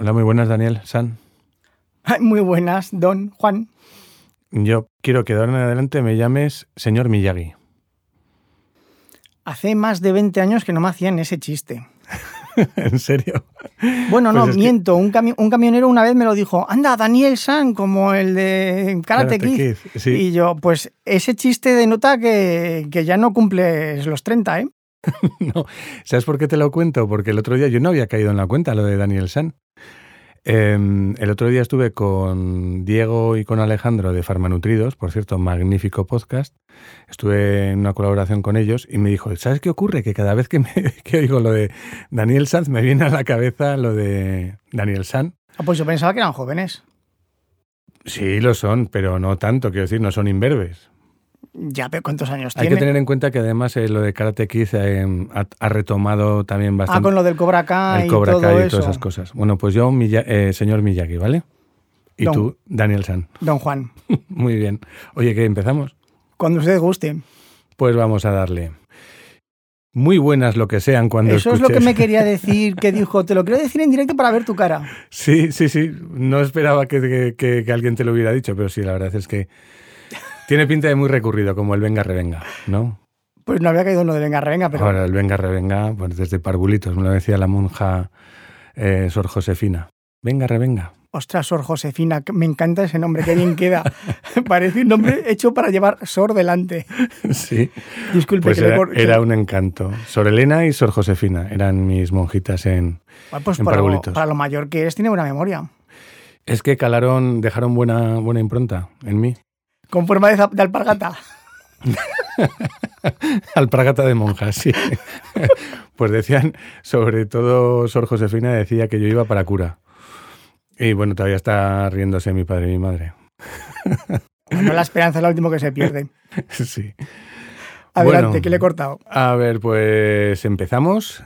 Hola, muy buenas, Daniel San. Muy buenas, don Juan. Yo quiero que de ahora en adelante me llames señor Miyagi. Hace más de 20 años que no me hacían ese chiste. ¿En serio? Bueno, no, Pues que- miento. Un, cami- un camionero una vez me lo dijo, anda, Daniel San, como el de Karate, Karate Kid. Kid, sí. Y yo, pues ese chiste denota que, que ya no cumples los 30, ¿eh? No, ¿sabes por qué te lo cuento? Porque el otro día yo no había caído en la cuenta lo de Daniel San. Eh, el otro día estuve con Diego y con Alejandro de Farmanutridos, por cierto, magnífico podcast. Estuve en una colaboración con ellos y me dijo, ¿sabes qué ocurre? Que cada vez que, me, que oigo lo de Daniel Sanz me viene a la cabeza lo de Daniel San. Ah, pues yo pensaba que eran jóvenes. Sí, lo son, pero no tanto, quiero decir, no son imberbes. Ya, pero ¿cuántos años Hay tiene? que tener en cuenta que además eh, lo de Karate Kid eh, ha, ha retomado también bastante Ah, con lo del Cobra Kai el y Cobra todo Kai y eso. todas esas cosas. Bueno, pues yo, Miya- eh, señor Miyagi, ¿vale? Y Don. tú, Daniel San. Don Juan, Muy bien. Oye, ¿qué empezamos? cuando usted guste. Pues vamos a darle. Muy buenas lo que sean cuando Eso es lo que me quería decir, que dijo, te lo quiero decir en directo para ver tu cara. Sí, sí, sí. No esperaba que, que- que- que alguien te lo hubiera dicho, pero sí, la verdad es que tiene pinta de muy recurrido, como el venga revenga, ¿no? Pues no había caído en lo de venga, revenga, pero Ahora, el venga revenga, pues desde parvulitos, me lo decía la monja eh, Sor Josefina. Venga revenga. ostras, Sor Josefina, me encanta ese nombre, qué bien queda. Parece un nombre hecho para llevar Sor delante. Sí. Disculpe, Pues que le era, que- era un encanto. Sor Elena y Sor Josefina eran mis monjitas en... Bueno, pues en para, lo, parvulitos. para lo mayor que es, tiene buena memoria. Es que calaron, dejaron buena, buena impronta en mí. Con forma de, alpargata. Alpargata de monjas, sí. pues decían, sobre todo Sor Josefina decía que yo iba para cura. Y bueno, todavía está riéndose mi padre y mi madre. Bueno, la esperanza es lo último que se pierde. sí. Adelante, Bueno. que le he cortado. A ver, pues empezamos.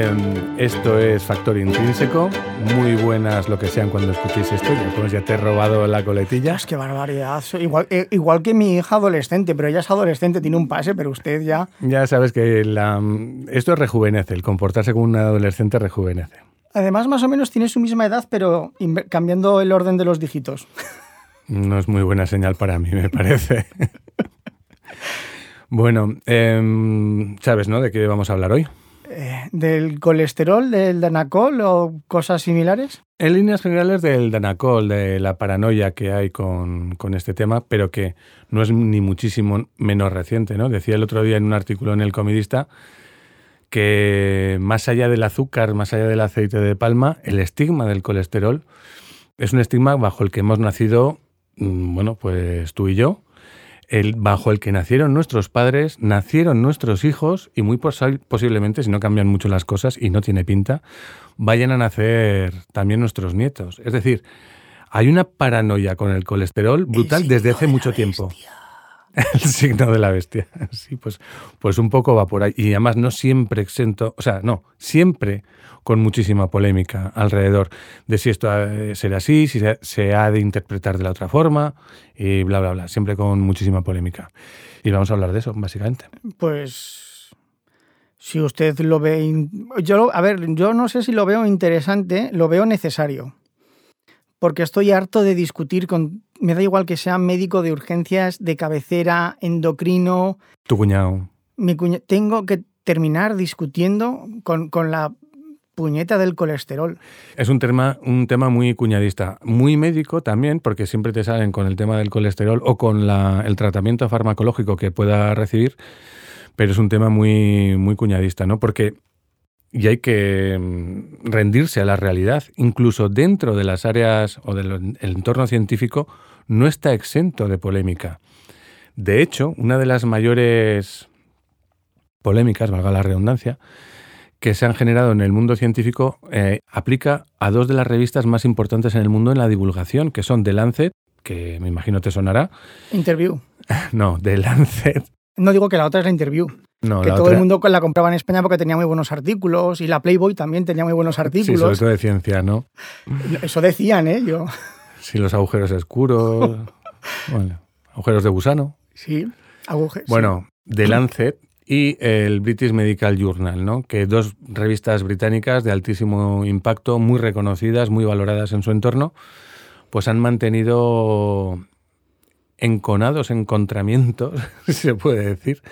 Em, esto es Factor Intrínseco. Muy buenas lo que sean cuando escuchéis esto. Ya, pues ya te he robado la coletilla. Dios, qué barbaridad. Igual, eh, igual que mi hija adolescente, pero ella es adolescente, tiene un pase, pero usted ya... Ya sabes que la- esto rejuvenece, el comportarse como un adolescente rejuvenece. Además, más o menos tiene su misma edad, pero cambiando el orden de los dígitos. No es muy buena señal para mí, me parece. bueno, em, sabes, ¿no? ¿De qué vamos a hablar hoy? Eh, ¿Del colesterol, del danacol o cosas similares? En líneas generales del Danacol, de la paranoia que hay con, con este tema, pero que no es ni muchísimo menos reciente, ¿no? Decía el otro día en un artículo en El Comidista que más allá del azúcar, más allá del aceite de palma, el estigma del colesterol es un estigma bajo el que hemos nacido, mm, bueno, pues tú y yo, el, bajo el que nacieron nuestros padres, nacieron nuestros hijos y muy posi- posiblemente, si no cambian mucho las cosas y no tiene pinta, vayan a nacer también nuestros nietos. Es decir, hay una paranoia con el colesterol brutal desde hace mucho tiempo. El signo de la bestia. Sí, pues, pues un poco va por ahí. Y además no siempre exento, o sea, no, siempre con muchísima polémica alrededor de si esto será así, si se, ha de interpretar de la otra forma y bla, bla, bla. Siempre con muchísima polémica. Y vamos a hablar de eso, básicamente. Pues si usted lo ve, yo a ver, yo no sé si lo veo interesante, lo veo necesario, porque estoy harto de discutir con, me da igual que sea médico de urgencias, de cabecera, endocrino, Tu cuñado. mi cuña- tengo que terminar discutiendo con, con la puñeta del colesterol. Es un tema, un tema muy cuñadista, muy médico también, porque siempre te salen con el tema del colesterol o con la- el tratamiento farmacológico que pueda recibir, pero es un tema muy, muy cuñadista, ¿no? Porque y hay que mm, rendirse a la realidad, incluso dentro de las áreas o del el entorno científico, no está exento de polémica. De hecho, una de las mayores polémicas, valga la redundancia, que se han generado en el mundo científico eh, aplica a dos de las revistas más importantes en el mundo en la divulgación, que son The Lancet, que me imagino te sonará. Interview. No, The Lancet. No digo que la otra es la Interview, No, que todo otra- el mundo la compraba en España porque tenía muy buenos artículos y la Playboy también tenía muy buenos Sí, sobre artículos. todo de ciencia, ¿no? Eso decían, ¿eh? Yo, Sí, los agujeros oscuros. bueno, agujeros de gusano. sí, agujes. Bueno, The Lancet y el British Medical Journal, ¿no? que dos revistas británicas de altísimo impacto, muy reconocidas, muy valoradas en su entorno, pues han mantenido enconados encontramientos, si se puede decir,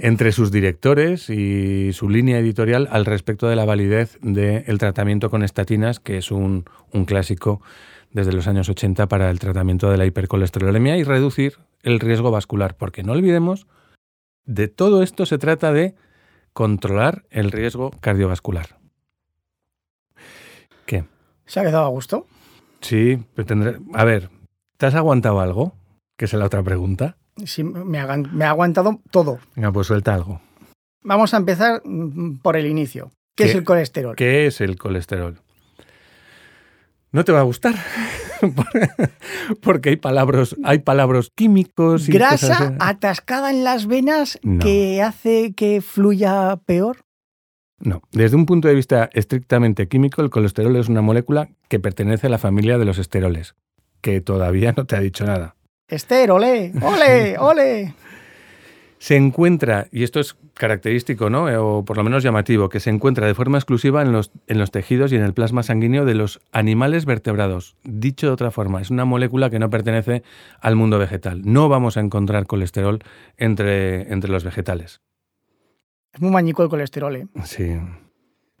entre sus directores y su línea editorial al respecto de la validez del tratamiento con estatinas, que es un, un clásico desde los años 80 para el tratamiento de la hipercolesterolemia y reducir el riesgo vascular, porque no olvidemos de todo esto se trata de controlar el riesgo cardiovascular. ¿Qué? ¿Se ha quedado a gusto? Sí, pero tendré... A ver, ¿te has aguantado algo? Que es la otra pregunta. Sí, me ha, me ha aguantado todo. Venga, pues suelta algo. Vamos a empezar mm, por el inicio. ¿Qué, es el colesterol? ¿Qué es el colesterol? No te va a gustar. Porque hay palabras, hay palabras químicos. Y Grasa atascada en las venas que hace que fluya peor. No, desde un punto de vista estrictamente químico, el colesterol es una molécula que pertenece a la familia de los esteroles, que todavía no te ha dicho nada. Esterole, ole, ole se encuentra, y esto es característico, ¿no? Eh, o por lo menos llamativo, que se encuentra de forma exclusiva en los, en los tejidos y en el plasma sanguíneo de los animales vertebrados. Dicho de otra forma, es una molécula que no pertenece al mundo vegetal. No vamos a encontrar colesterol entre, entre los vegetales. Es muy mañico el colesterol, ¿eh? Sí.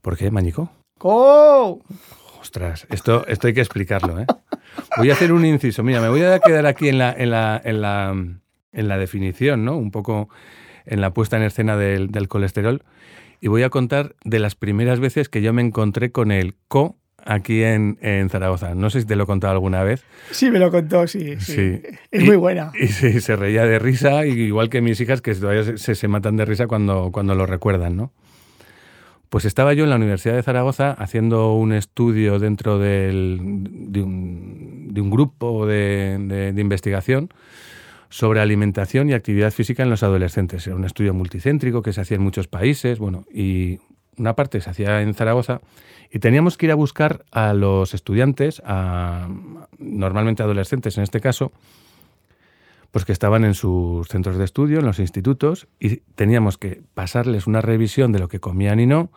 ¿Por qué mañico? ¡Oh! Ostras, esto, esto hay que explicarlo, ¿eh? Voy a hacer un inciso. Mira, me voy a quedar aquí en la, en la, en la en la definición, ¿no? Un poco en la puesta en escena del, colesterol. Y voy a contar de las primeras veces que yo me encontré con el CO aquí en, Zaragoza. No sé si te lo he contado alguna vez. Sí, me lo contó, sí. sí. Es muy buena. Y sí, se reía de risa, igual que mis hijas que todavía se, se, matan de risa cuando, cuando lo recuerdan, ¿no? Pues estaba yo en la Universidad de Zaragoza haciendo un estudio dentro del, de, un, grupo de, de investigación sobre alimentación y actividad física en los adolescentes. Era un estudio multicéntrico que se hacía en muchos países, bueno, y una parte se hacía en Zaragoza y teníamos que ir a buscar a los estudiantes, a, normalmente adolescentes en este caso, pues que estaban en sus centros de estudio, en los institutos, y teníamos que pasarles una revisión de lo que comían y no,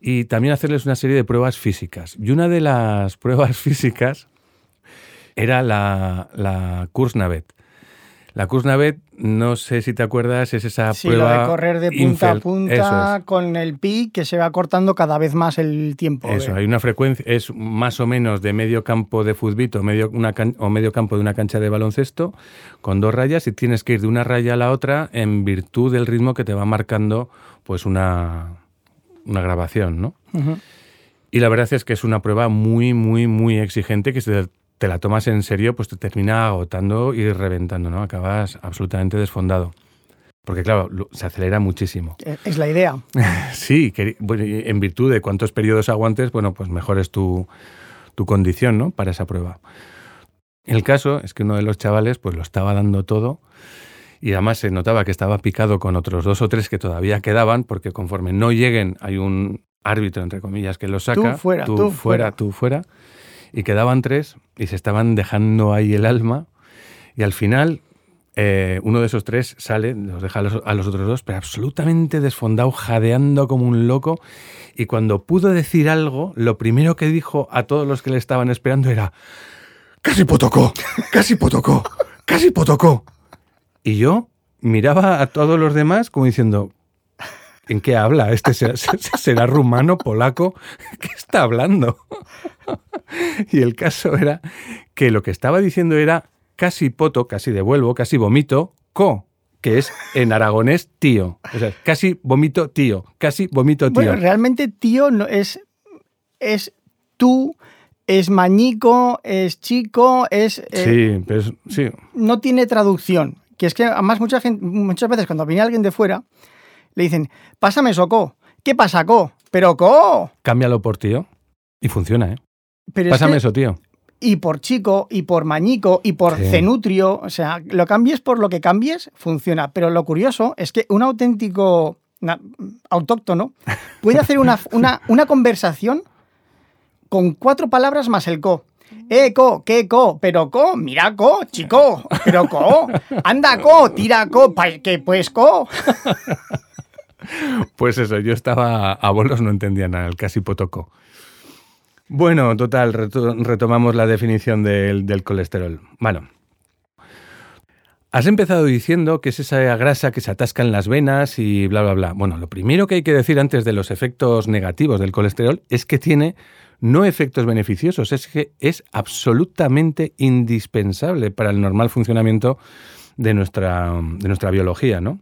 y también hacerles una serie de pruebas físicas. Y una de las pruebas físicas era la, la Kursnavet. La Kursnavet, no sé si te acuerdas, es esa sí, prueba. Lo de correr de punta a punta con el pi que se va cortando cada vez más el tiempo. Eso, hay una frecuencia, es más o menos de medio campo de fútbol o medio, una o medio campo de una cancha de baloncesto, con dos rayas, y tienes que ir de una raya a la otra en virtud del ritmo que te va marcando pues una, una grabación, ¿no? Y la verdad es que es una prueba muy, muy, muy exigente que se te la tomas en serio, pues te termina agotando y reventando, ¿no? Acabas absolutamente desfondado. Porque claro, se acelera muchísimo. Eh, es la idea. sí, que, en virtud de cuántos periodos aguantes, bueno, pues mejor es tu, tu condición, ¿no? Para esa prueba. El caso es que uno de los chavales pues lo estaba dando todo y además se notaba que estaba picado con otros dos o tres que todavía quedaban porque conforme no lleguen hay un árbitro, entre comillas, que los saca. Tú fuera, tú, fuera, tú fuera y quedaban tres y se estaban dejando ahí el alma y al final eh, uno de esos tres sale, los deja a los, otros dos, pero absolutamente desfondado, jadeando como un loco y cuando pudo decir algo, lo primero que dijo a todos los que le estaban esperando era casi potocó, casi potocó, casi potocó. Y yo miraba a todos los demás como diciendo, ¿En qué habla? ¿Este será, rumano, polaco? ¿Qué está hablando? Y el caso era que lo que estaba diciendo era casi poto, casi devuelvo, casi vomito, co, que es en aragonés tío. O sea, casi vomito tío, casi vomito tío. Bueno, realmente tío no es, es tú, es mañico, es chico, es... Eh, sí, pero sí. No tiene traducción. Que es que además mucha gente, muchas veces cuando viene alguien de fuera, le dicen, pásame soco. ¿Qué pasa, co? Pero co. Cámbialo por tío. Y funciona, ¿eh? pásame eso, tío. Y por chico, y por mañico, y por cenutrio. O sea, lo cambies por lo que cambies, funciona. Pero lo curioso es que un auténtico autóctono puede hacer una, una, una conversación con cuatro palabras más el co. ¡Eh, co! ¿Qué co? Pero co, mira co, chico. Pero co, anda co, tira co, que pues co. Pues eso, yo estaba a bolos, no entendía nada, el casi potoco. Bueno, total, retomamos la definición del, colesterol. Bueno, Has empezado diciendo que es esa grasa que se atasca en las venas y bla, bla, bla. Bueno, lo primero que hay que decir antes de los efectos negativos del colesterol es que tiene no efectos beneficiosos, es que es absolutamente indispensable para el normal funcionamiento de nuestra biología, ¿no?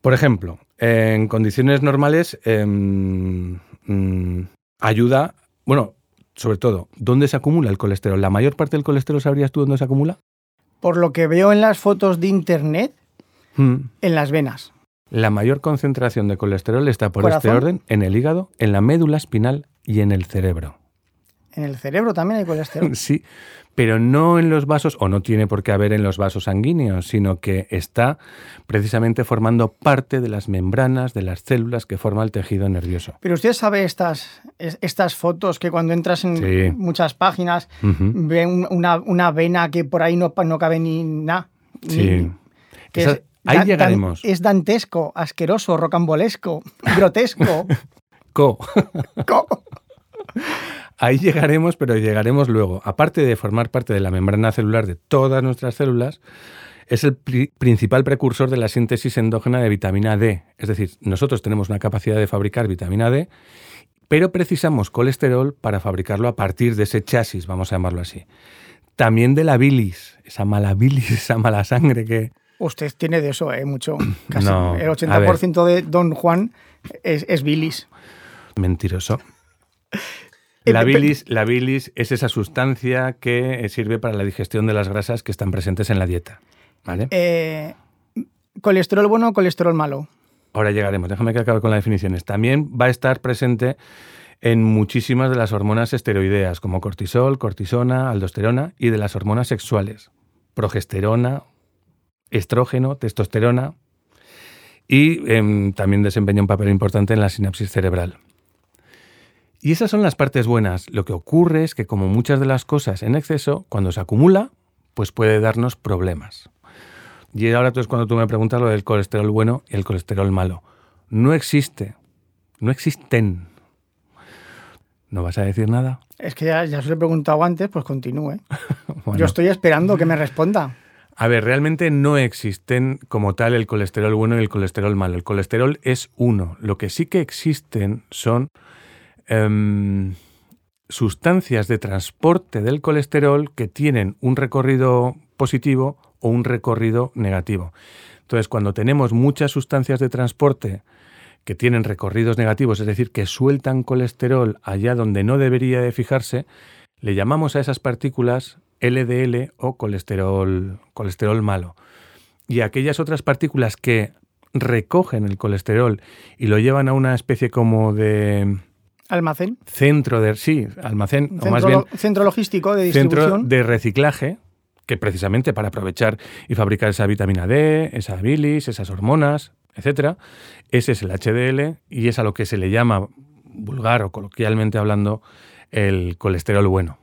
Por ejemplo, en condiciones normales em, mm, ayuda, bueno, sobre todo, ¿dónde se acumula el colesterol? ¿La mayor parte del colesterol sabrías tú dónde se acumula? por lo que veo en las fotos de internet, hmm. en las venas. La mayor concentración de colesterol está por este orden en el hígado, en la médula espinal y en el cerebro. En el cerebro también hay colesterol. sí, pero no en los vasos, o no tiene por qué haber en los vasos sanguíneos, sino que está precisamente formando parte de las membranas de las células que forma el tejido nervioso. Pero usted sabe estas, estas fotos que cuando entras en muchas páginas ve una, vena que por ahí no, no cabe ni nada. Sí. ahí llegaremos. es dantesco, asqueroso, rocambolesco, grotesco. Co. Co. Ahí llegaremos, pero llegaremos luego. Aparte de formar parte de la membrana celular de todas nuestras células, es el principal precursor de la síntesis endógena de vitamina D. Es decir, nosotros tenemos una capacidad de fabricar vitamina D, pero precisamos colesterol para fabricarlo a partir de ese chasis, vamos a llamarlo así. También de la bilis, esa mala bilis, esa mala sangre que... Usted tiene de eso, ¿eh? Mucho. Casi el 80% de Don Juan es, es bilis. Mentiroso. La bilis, la bilis es esa sustancia que sirve para la digestión de las grasas que están presentes en la dieta. ¿Vale? Eh, ¿Colesterol bueno o colesterol malo? Ahora llegaremos, déjame que acabe con las definiciones. También va a estar presente en muchísimas de las hormonas esteroideas, como cortisol, cortisona, aldosterona, y de las hormonas sexuales, progesterona, estrógeno, testosterona, y em, también desempeña un papel importante en la sinapsis cerebral. Y esas son las partes buenas. Lo que ocurre es que como muchas de las cosas en exceso, cuando se acumula, pues puede darnos problemas. Y ahora tú es cuando tú me preguntas lo del colesterol bueno y el colesterol malo. No existe. No existen. ¿No vas a decir nada? Es que ya, ya os lo he preguntado antes, pues continúe. Yo estoy esperando que me responda. A ver, realmente no existen como tal el colesterol bueno y el colesterol malo. El colesterol es uno. Lo que sí que existen son Em, sustancias de transporte del colesterol que tienen un recorrido positivo o un recorrido negativo. Entonces, cuando tenemos muchas sustancias de transporte que tienen recorridos negativos, es decir, que sueltan colesterol allá donde no debería de fijarse, le llamamos a esas partículas LDL o colesterol, colesterol malo. Y aquellas otras partículas que recogen el colesterol y lo llevan a una especie como de Almacén. Centro de, sí, almacén, centro, o más bien. Centro logístico de distribución. Centro de reciclaje, que precisamente para aprovechar y fabricar esa vitamina D, esa bilis, esas hormonas, etcétera, ese es el HDL y es a lo que se le llama, vulgar o coloquialmente hablando, el colesterol bueno.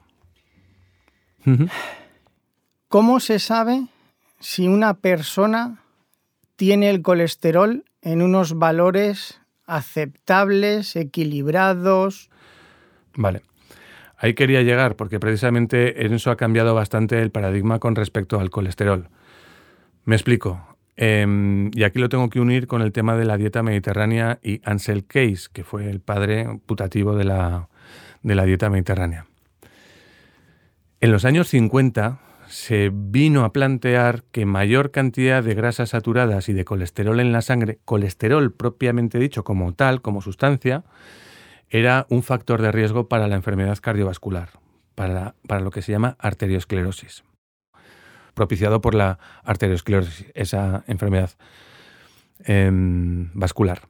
¿Cómo se sabe si una persona tiene el colesterol en unos valores aceptables, equilibrados. Vale. Ahí quería llegar, porque precisamente en eso ha cambiado bastante el paradigma con respecto al colesterol. Me explico. Em, y aquí lo tengo que unir con el tema de la dieta mediterránea y Ansel Keys, que fue el padre putativo de la, de la dieta mediterránea. En los años 50, se vino a plantear que mayor cantidad de grasas saturadas y de colesterol en la sangre, colesterol propiamente dicho como tal, como sustancia, era un factor de riesgo para la enfermedad cardiovascular, para, para lo que se llama arteriosclerosis, propiciado por la arteriosclerosis, esa enfermedad em, vascular.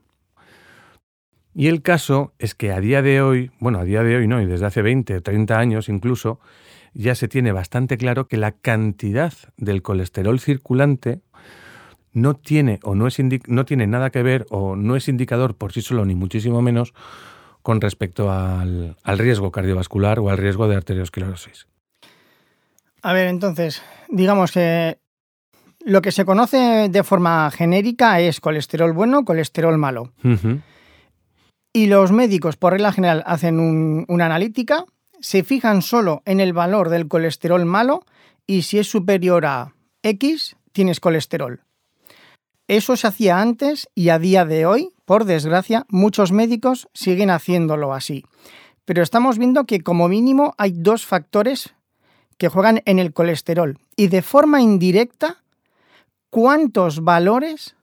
Y el caso es que a día de hoy, bueno, a día de hoy no, y desde hace 20 o 30 años incluso, ya se tiene bastante claro que la cantidad del colesterol circulante no tiene o no, es no tiene nada que ver o no es indicador por sí solo ni muchísimo menos con respecto al, al riesgo cardiovascular o al riesgo de arteriosclerosis. A ver, entonces, digamos que lo que se conoce de forma genérica es colesterol bueno, colesterol malo. Y los médicos, por regla general, hacen un- una analítica, se fijan solo en el valor del colesterol malo y si es superior a X, tienes colesterol. Eso se hacía antes y a día de hoy, por desgracia, muchos médicos siguen haciéndolo así. Pero estamos viendo que como mínimo hay dos factores que juegan en el colesterol y de forma indirecta, ¿cuántos valores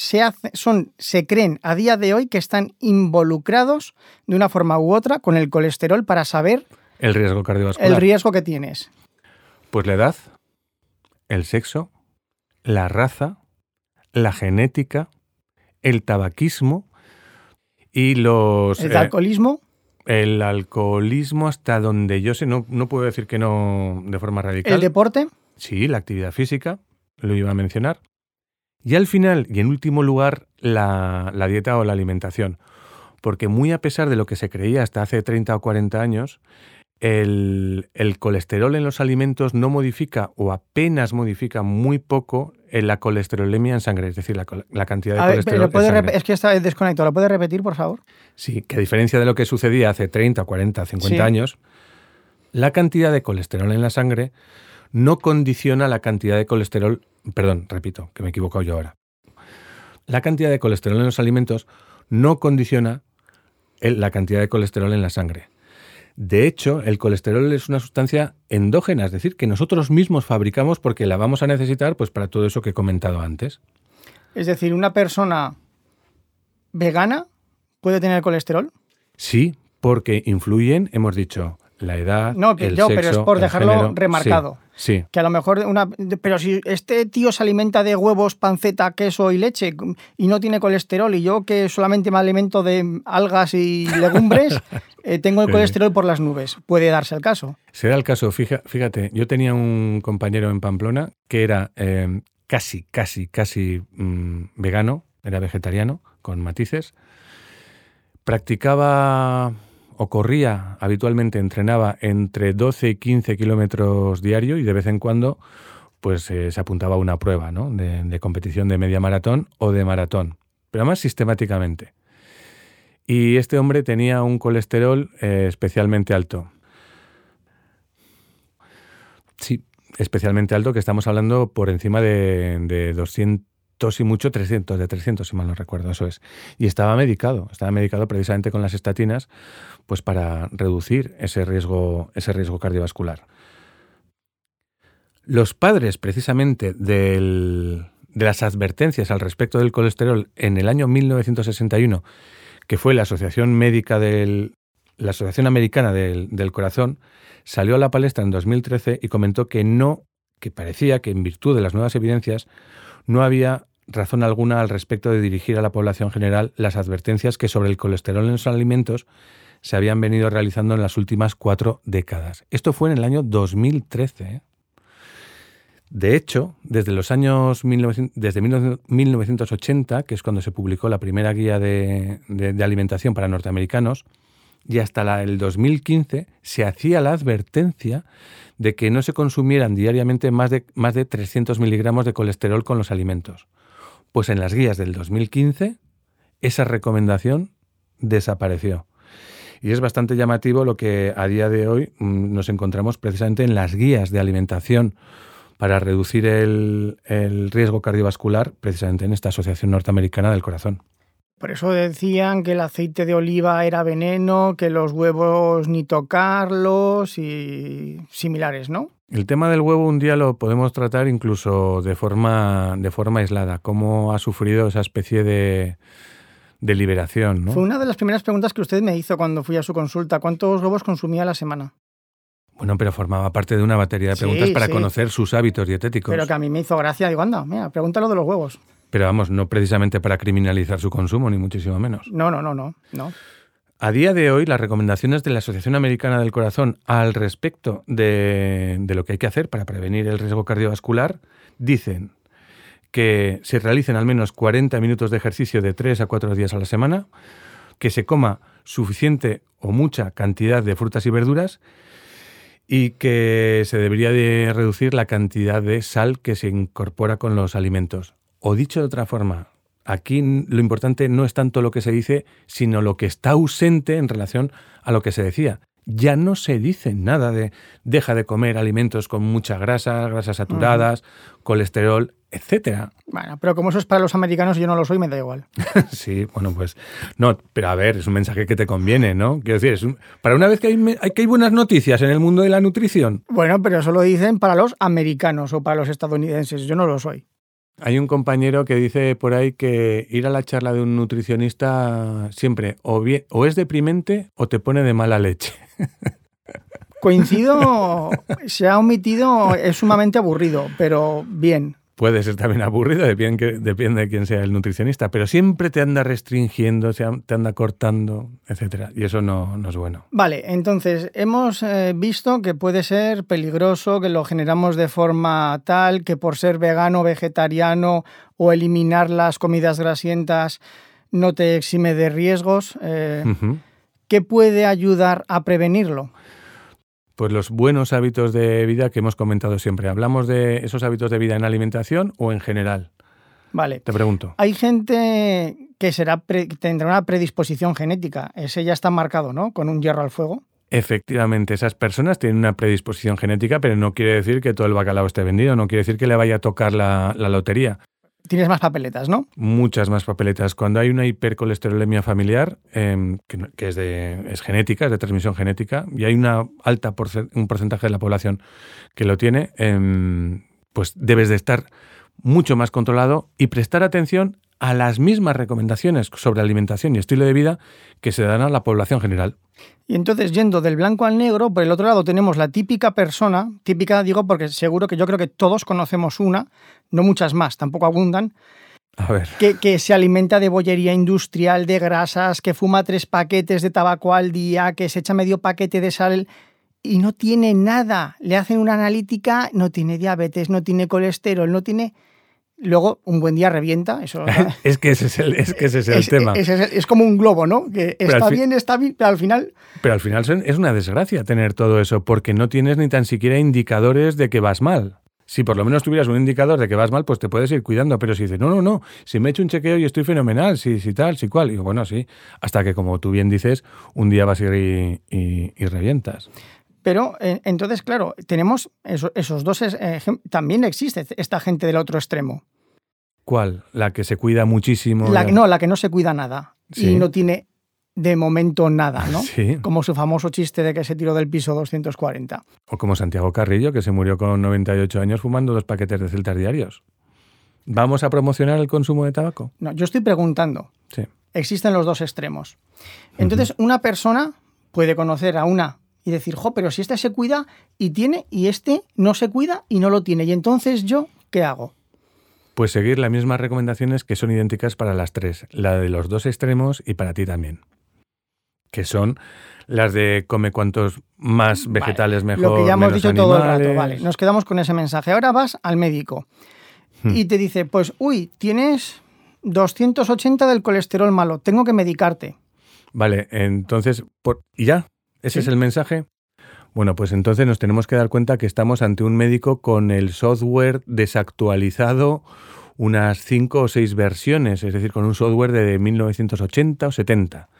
se, hace- son, se creen a día de hoy que están involucrados de una forma u otra con el colesterol para saber El riesgo cardiovascular. el riesgo que tienes? Pues la edad, el sexo, la raza, la genética, el tabaquismo y los... El eh, alcoholismo, el alcoholismo hasta donde yo sé, no, no puedo decir que no de forma radical. el deporte, Sí, la actividad física, lo iba a mencionar. Y al final, y en último lugar, la, la dieta o la alimentación. Porque muy a pesar de lo que se creía hasta hace 30 o 40 años, el, el colesterol en los alimentos no modifica o apenas modifica muy poco en la colesterolemia en sangre, es decir, la, cantidad de A ver, colesterol ¿lo puede en sangre. es que está desconectado, ¿lo puede repetir, por favor? Sí, que a diferencia de lo que sucedía hace 30, 40, 50 Sí. años, la cantidad de colesterol en la sangre no condiciona la cantidad de colesterol, perdón, repito, que me he equivocado yo ahora. La cantidad de colesterol en los alimentos no condiciona la cantidad de colesterol en la sangre. De hecho, el colesterol es una sustancia endógena, es decir, que nosotros mismos fabricamos porque la vamos a necesitar pues, para todo eso que he comentado antes. Es decir, una persona vegana puede tener colesterol. Sí, porque influyen, hemos dicho, la edad. No, el yo, pero es por dejarlo remarcado. Sí, sí. Que a lo mejor una. Pero si este tío se alimenta de huevos, panceta, queso y leche y no tiene colesterol, y yo que solamente me alimento de algas y legumbres, eh, tengo el colesterol por las nubes. Puede darse el caso. Se da el caso, fíjate, yo tenía un compañero en Pamplona que era eh, casi, casi, casi mm, vegano, era vegetariano, con matices. Practicaba o corría habitualmente, entrenaba entre 12 y 15 kilómetros diario y de vez en cuando pues eh, se apuntaba a una prueba ¿no? de, competición de media maratón o de maratón, pero además sistemáticamente. Y este hombre tenía un colesterol eh, especialmente alto. Sí, especialmente alto, que estamos hablando por encima de, de 200 y mucho, 300, de 300 si mal no recuerdo, eso es. Y estaba medicado, estaba medicado precisamente con las estatinas, pues para reducir ese riesgo, ese riesgo cardiovascular. Los padres precisamente del- de las advertencias al respecto del colesterol en el año 1961, que fue la Asociación Médica del, la Asociación Americana del, del Corazón, salió a la palestra en 2013 y comentó que no, que parecía que en virtud de las nuevas evidencias no había razón alguna al respecto de dirigir a la población general las advertencias que sobre el colesterol en los alimentos se habían venido realizando en las últimas cuatro décadas. Esto fue en el año 2013. ¿eh? De hecho, desde los años 1900 desde 1980, que es cuando se publicó la primera guía de alimentación para norteamericanos, y hasta la- el 2015 se hacía la advertencia de que no se consumieran diariamente más de, más de 300 miligramos de colesterol con los alimentos. Pues en las guías del 2015 esa recomendación desapareció. Y es bastante llamativo lo que a día de hoy mm, nos encontramos precisamente en las guías de alimentación para reducir el, el riesgo cardiovascular, precisamente en esta Asociación Norteamericana del Corazón. Por eso decían que el aceite de oliva era veneno, que los huevos ni tocarlos y similares, ¿no? El tema del huevo un día lo podemos tratar incluso de forma, de forma aislada, cómo ha sufrido esa especie de, de liberación. ¿no? Fue una de las primeras preguntas que usted me hizo cuando fui a su consulta. ¿Cuántos huevos consumía a la semana? Bueno, pero formaba parte de una batería de Sí, preguntas para sí. conocer sus hábitos dietéticos. Pero que a mí me hizo gracia. Digo, anda, mira, pregúntalo de los huevos. Pero vamos, no precisamente para criminalizar su consumo, ni muchísimo menos. No, no, no, no. no. A día de hoy, las recomendaciones de la Asociación Americana del Corazón al respecto de, de lo que hay que hacer para prevenir el riesgo cardiovascular dicen que se realicen al menos 40 minutos de ejercicio de 3 a 4 días a la semana, que se coma suficiente o mucha cantidad de frutas y verduras y que se debería de reducir la cantidad de sal que se incorpora con los alimentos. O dicho de otra forma, aquí lo importante no es tanto lo que se dice, sino lo que está ausente en relación a lo que se decía. Ya no se dice nada de deja de comer alimentos con mucha grasa, grasas saturadas, colesterol, etcétera. Bueno, pero como eso es para los americanos y yo no lo soy, me da igual. sí, bueno, pues no, pero a ver, es un mensaje que te conviene, ¿no? Quiero decir, es para una vez que hay, que hay buenas noticias en el mundo de la nutrición. Bueno, pero eso lo dicen para los americanos o para los estadounidenses, yo no lo soy. Hay un compañero que dice por ahí que ir a la charla de un nutricionista siempre o, bien, o es deprimente o te pone de mala leche. Coincido, se ha omitido, es sumamente aburrido, pero bien puede ser también aburrido, depende, depende de quién sea el nutricionista, pero siempre te anda restringiendo, te anda cortando, etcétera, y eso no, no, es bueno. Vale, entonces hemos eh, visto que puede ser peligroso, que lo generamos de forma tal que por ser vegano, vegetariano o eliminar las comidas grasientas no te exime de riesgos. Eh, ¿Qué puede ayudar a prevenirlo? Pues los buenos hábitos de vida que hemos comentado siempre. ¿Hablamos de esos hábitos de vida en alimentación o en general? Vale. Te pregunto. Hay gente que será tendrá una predisposición genética. Ese ya está marcado, ¿no? Con un hierro al fuego. Efectivamente, esas personas tienen una predisposición genética, pero no quiere decir que todo el bacalao esté vendido, no quiere decir que le vaya a tocar la, la lotería. Tienes más papeletas, ¿no? Muchas más papeletas. Cuando hay una hipercolesterolemia familiar, em, que, es, de, es genética, es de transmisión genética, y hay una alta un porcentaje de la población que lo tiene, em, pues debes de estar mucho más controlado y prestar atención a las mismas recomendaciones sobre alimentación y estilo de vida que se dan a la población general. Y entonces, yendo del blanco al negro, por el otro lado tenemos la típica persona, típica digo porque seguro que yo creo que todos conocemos una, no muchas más, tampoco abundan, a ver. Que, que, se alimenta de bollería industrial, de grasas, que fuma tres paquetes de tabaco al día, que se echa medio paquete de sal y no tiene nada. Le hacen una analítica, no tiene diabetes, no tiene colesterol, no tiene Luego, un buen día revienta. Eso, es que ese es el, es que ese es el tema. Es, como un globo, ¿no? Que está bien, está bien, pero al final. Pero al final es una desgracia tener todo eso, porque no tienes ni tan siquiera indicadores de que vas mal. Si por lo menos tuvieras un indicador de que vas mal, pues te puedes ir cuidando. Pero si dices, no, no, no, si me he hecho un chequeo y estoy fenomenal, si, si tal, si cual. Y digo, bueno, sí. Hasta que, como tú bien dices, un día vas a ir y, revientas. Pero eh, entonces, claro, tenemos esos dos. también existe esta gente del otro extremo. ¿Cuál? ¿La que se cuida muchísimo? La, no, la que no se cuida nada. Y no tiene de momento nada, ¿no? Sí. Como su famoso chiste de que se tiró del piso 240. O como Santiago Carrillo, que se murió con 98 años fumando dos paquetes de celtas diarios. ¿Vamos a promocionar el consumo de tabaco? No, yo estoy preguntando. Sí. Existen los dos extremos. Entonces, una persona puede conocer a una y decir, jo, pero si este se cuida y tiene, y este no se cuida y no lo tiene. Y entonces yo, ¿qué hago? Pues seguir las mismas recomendaciones que son idénticas para las tres, la de los dos extremos y para ti también. Que son las de come cuantos más vegetales mejor. Lo que ya hemos dicho todo el rato, vale. Nos quedamos con ese mensaje. Ahora vas al médico hmm. y te dice, pues, uy, tienes 280 del colesterol malo, tengo que medicarte. Vale, entonces, ¿y ya? ¿Ese es el mensaje? Bueno, pues entonces nos tenemos que dar cuenta que estamos ante un médico con el software desactualizado unas cinco o seis versiones, es decir, con un software de 1980 o 70.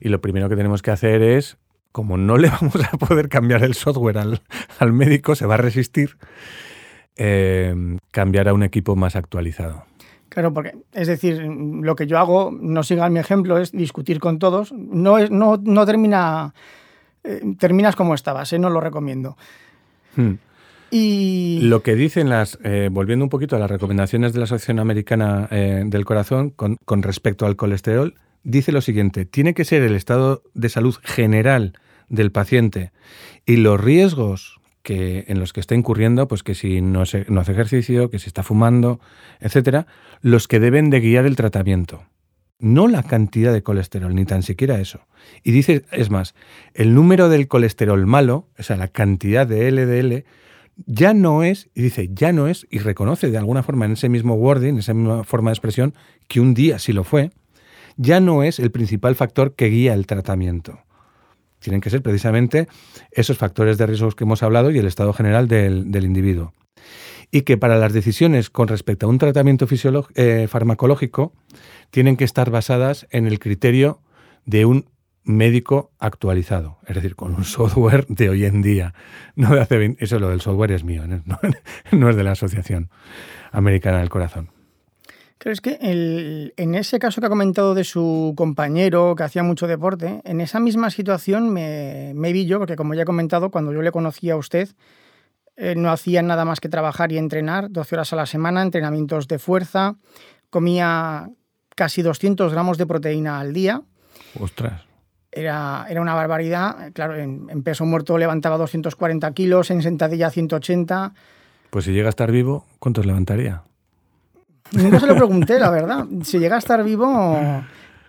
Y lo primero que tenemos que hacer es, como no le vamos a poder cambiar el software al, médico, se va a resistir, eh, cambiar a un equipo más actualizado. Claro, porque es decir, lo que yo hago, no sigan mi ejemplo, es discutir con todos. No, es, no, no termina eh, terminas como estabas, ¿eh? no lo recomiendo. Hmm. Y... Lo que dicen las, eh, volviendo un poquito a las recomendaciones de la Asociación Americana del Corazón con, respecto al colesterol, dice lo siguiente, tiene que ser el estado de salud general del paciente y los riesgos que, en los que está incurriendo, pues que si no, no hace ejercicio, que si está fumando, etcétera, los que deben de guiar el tratamiento no la cantidad de colesterol, ni tan siquiera eso. Y dice, es más, el número del colesterol malo, o sea, la cantidad de LDL, ya no es, y dice, ya no es, y reconoce de alguna forma en ese mismo wording, en esa misma forma de expresión, que un día sí lo fue, ya no es el principal factor que guía el tratamiento. Tienen que ser precisamente esos factores de riesgos que hemos hablado y el estado general del, individuo. Y que para las decisiones con respecto a un tratamiento eh, farmacológico tienen que estar basadas en el criterio de un médico actualizado, es decir, con un software de hoy en día. No de hace eso lo del software es mío, no, es de la Asociación Americana del Corazón. Creo es que en ese caso que ha comentado de su compañero que hacía mucho deporte, en esa misma situación me, vi yo, porque como ya he comentado, cuando yo le conocí a usted, eh, no hacía nada más que trabajar y entrenar 12 horas a la semana, entrenamientos de fuerza, comía casi 200 gramos de proteína al día. Ostras. Era, era una barbaridad. Claro, en, en, peso muerto levantaba 240 kilos, en sentadilla 180. Pues si llega a estar vivo, ¿cuántos levantaría? Nunca se lo pregunté, la verdad. Si llega a estar vivo...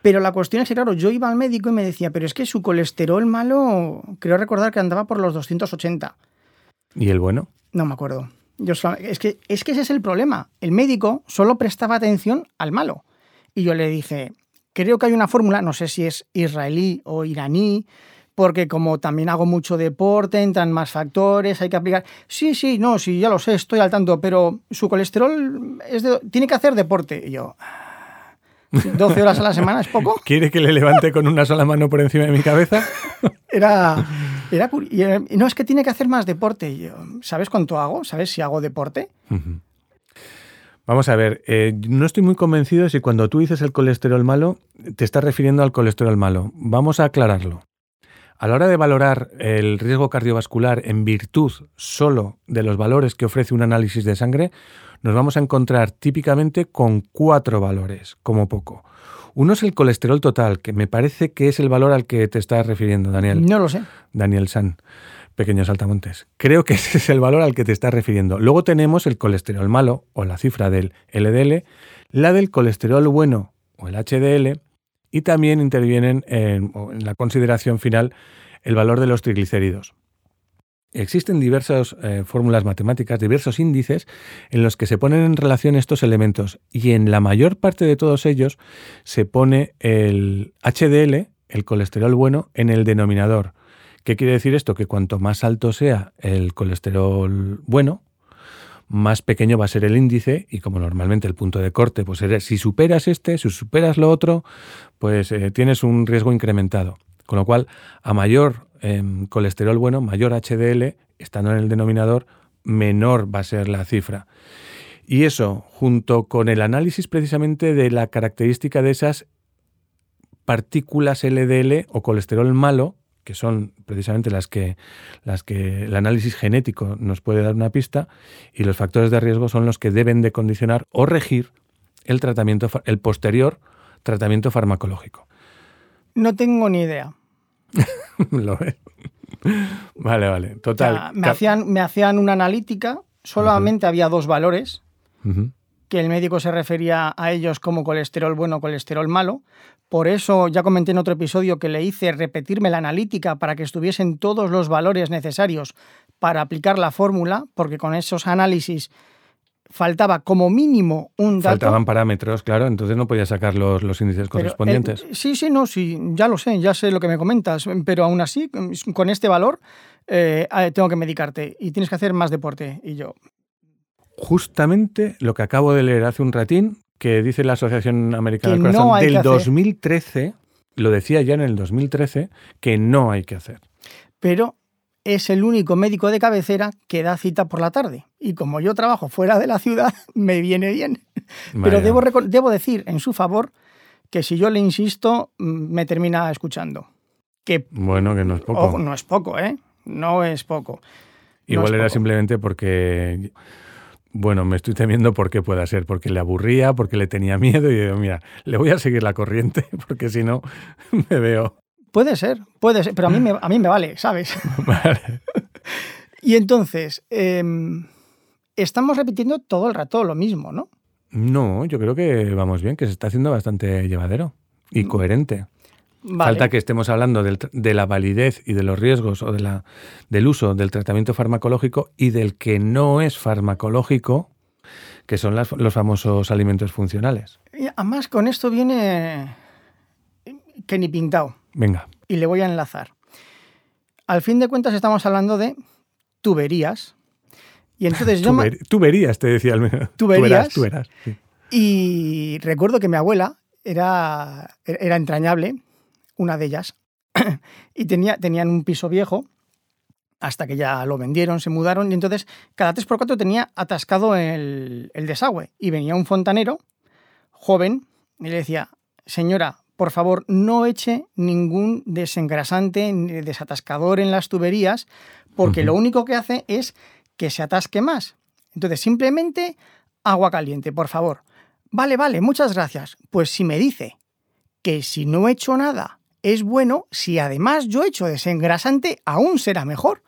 Pero la cuestión es que, claro, yo iba al médico y me decía, pero es que su colesterol malo, creo recordar que andaba por los 280. ¿Y el bueno? No me acuerdo. Yo es, que, es que ese es el problema. El médico solo prestaba atención al malo. Y yo le dije, creo que hay una fórmula, no sé si es israelí o iraní, porque como también hago mucho deporte, entran más factores, hay que aplicar. Sí, sí, no, sí, ya lo sé, estoy al tanto, pero su colesterol es tiene que hacer deporte. Y yo, 12 horas a la semana es poco. ¿Quiere que le levante con una sola mano por encima de mi cabeza? Era, era y no es que tiene que hacer más deporte. Y yo, ¿Sabes cuánto hago? ¿Sabes si hago deporte? Vamos a ver, eh, no estoy muy convencido de si cuando tú dices el colesterol malo, te estás refiriendo al colesterol malo. Vamos a aclararlo. A la hora de valorar el riesgo cardiovascular en virtud solo de los valores que ofrece un análisis de sangre, nos vamos a encontrar típicamente con cuatro valores, como poco. Uno es el colesterol total, que me parece que es el valor al que te estás refiriendo, Daniel. No lo sé. Daniel San, pequeños saltamontes. Creo que ese es el valor al que te estás refiriendo. Luego tenemos el colesterol malo, o la cifra del LDL, la del colesterol bueno, o el HDL, y también intervienen en, la consideración final el valor de los triglicéridos. Existen diversas eh, fórmulas matemáticas, diversos índices en los que se ponen en relación estos elementos y en la mayor parte de todos ellos se pone el HDL, el colesterol bueno, en el denominador. ¿Qué quiere decir esto? Que cuanto más alto sea el colesterol bueno, más pequeño va a ser el índice y como normalmente el punto de corte, pues si superas este, si superas lo otro, pues eh, tienes un riesgo incrementado. Con lo cual, a mayor em, colesterol bueno, mayor HDL, estando en el denominador, menor va a ser la cifra. Y eso, junto con el análisis precisamente de la característica de esas partículas LDL o colesterol malo, que son precisamente las que, las que el análisis genético nos puede dar una pista, y los factores de riesgo son los que deben de condicionar o regir el tratamiento, el posterior tratamiento farmacológico. No tengo ni idea. Lo ves. Vale, vale. Total. me, hacían, me hacían una analítica, solamente había dos valores, que el médico se refería a ellos como colesterol bueno o colesterol malo, por eso ya comenté en otro episodio que le hice repetirme la analítica para que estuviesen todos los valores necesarios para aplicar la fórmula, porque con esos análisis faltaba como mínimo un dato. Faltaban parámetros, claro, entonces no podía sacar los, los índices correspondientes. sí, sí, no, sí, ya lo sé, ya sé lo que me comentas, pero aún así, con este valor, eh, tengo que medicarte y tienes que hacer más deporte. Y yo. Justamente lo que acabo de leer hace un ratín, que dice la Asociación Americana del Corazón del 2013, lo decía ya en el 2013, que no hay que hacer. Pero es el único médico de cabecera que da cita por la tarde. Y como yo trabajo fuera de la ciudad, me viene bien. Pero debo, debo decir en su favor que si yo le insisto, mm, me termina escuchando. Que, bueno, que no es poco. no es poco, ¿eh? No es poco. Igual era simplemente porque bueno, me estoy temiendo por qué pueda ser, porque le aburría, porque le tenía miedo y digo, mira, le voy a seguir la corriente, porque si no, me veo. Puede ser, puede ser, pero a mí me, a mí me vale, ¿sabes? Vale. y entonces, em, estamos repitiendo todo el rato lo mismo, ¿no? No, yo creo que vamos bien, que se está haciendo bastante llevadero y mm. Falta que estemos hablando de la validez y de los riesgos o de la, del uso del tratamiento farmacológico y del que no es farmacológico, que son los famosos alimentos funcionales. Y además, con esto viene que ni pintado. Venga. Y le voy a enlazar. Al fin de cuentas estamos hablando de tuberías. Y entonces yo... Tuber- Tuberías, te decía el menos. Tuberías. Tú sí. Y recuerdo que mi abuela era, era entrañable, una de ellas, y tenía, tenían un piso viejo hasta que ya lo vendieron, se mudaron, y entonces cada 3x4 tenía atascado el, el desagüe. Y venía un fontanero joven y le decía, señora, por favor, no eche ningún desengrasante ni desatascador en las tuberías, porque lo único que hace es que se atasque más. Entonces, simplemente agua caliente, por favor. Vale, vale, muchas gracias. Pues si me dice que si no he hecho nada es bueno, si además yo he hecho desengrasante, aún será mejor.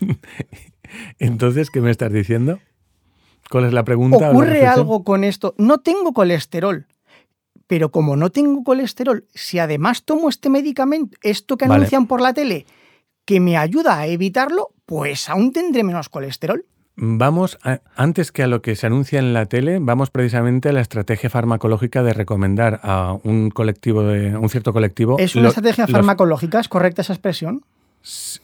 Entonces, ¿qué me estás diciendo? ¿Cuál es la pregunta? la Ocurre algo con esto. No tengo colesterol. Pero como no tengo colesterol, si además tomo este medicamento, esto que Vale. anuncian por la tele, que me ayuda a evitarlo, pues aún tendré menos colesterol. Vamos, a- antes que a lo que se anuncia en la tele, vamos precisamente a la estrategia farmacológica de recomendar a un colectivo, de, un cierto colectivo. ¿Es una lo- estrategia los- farmacológica? ¿Es correcta esa expresión?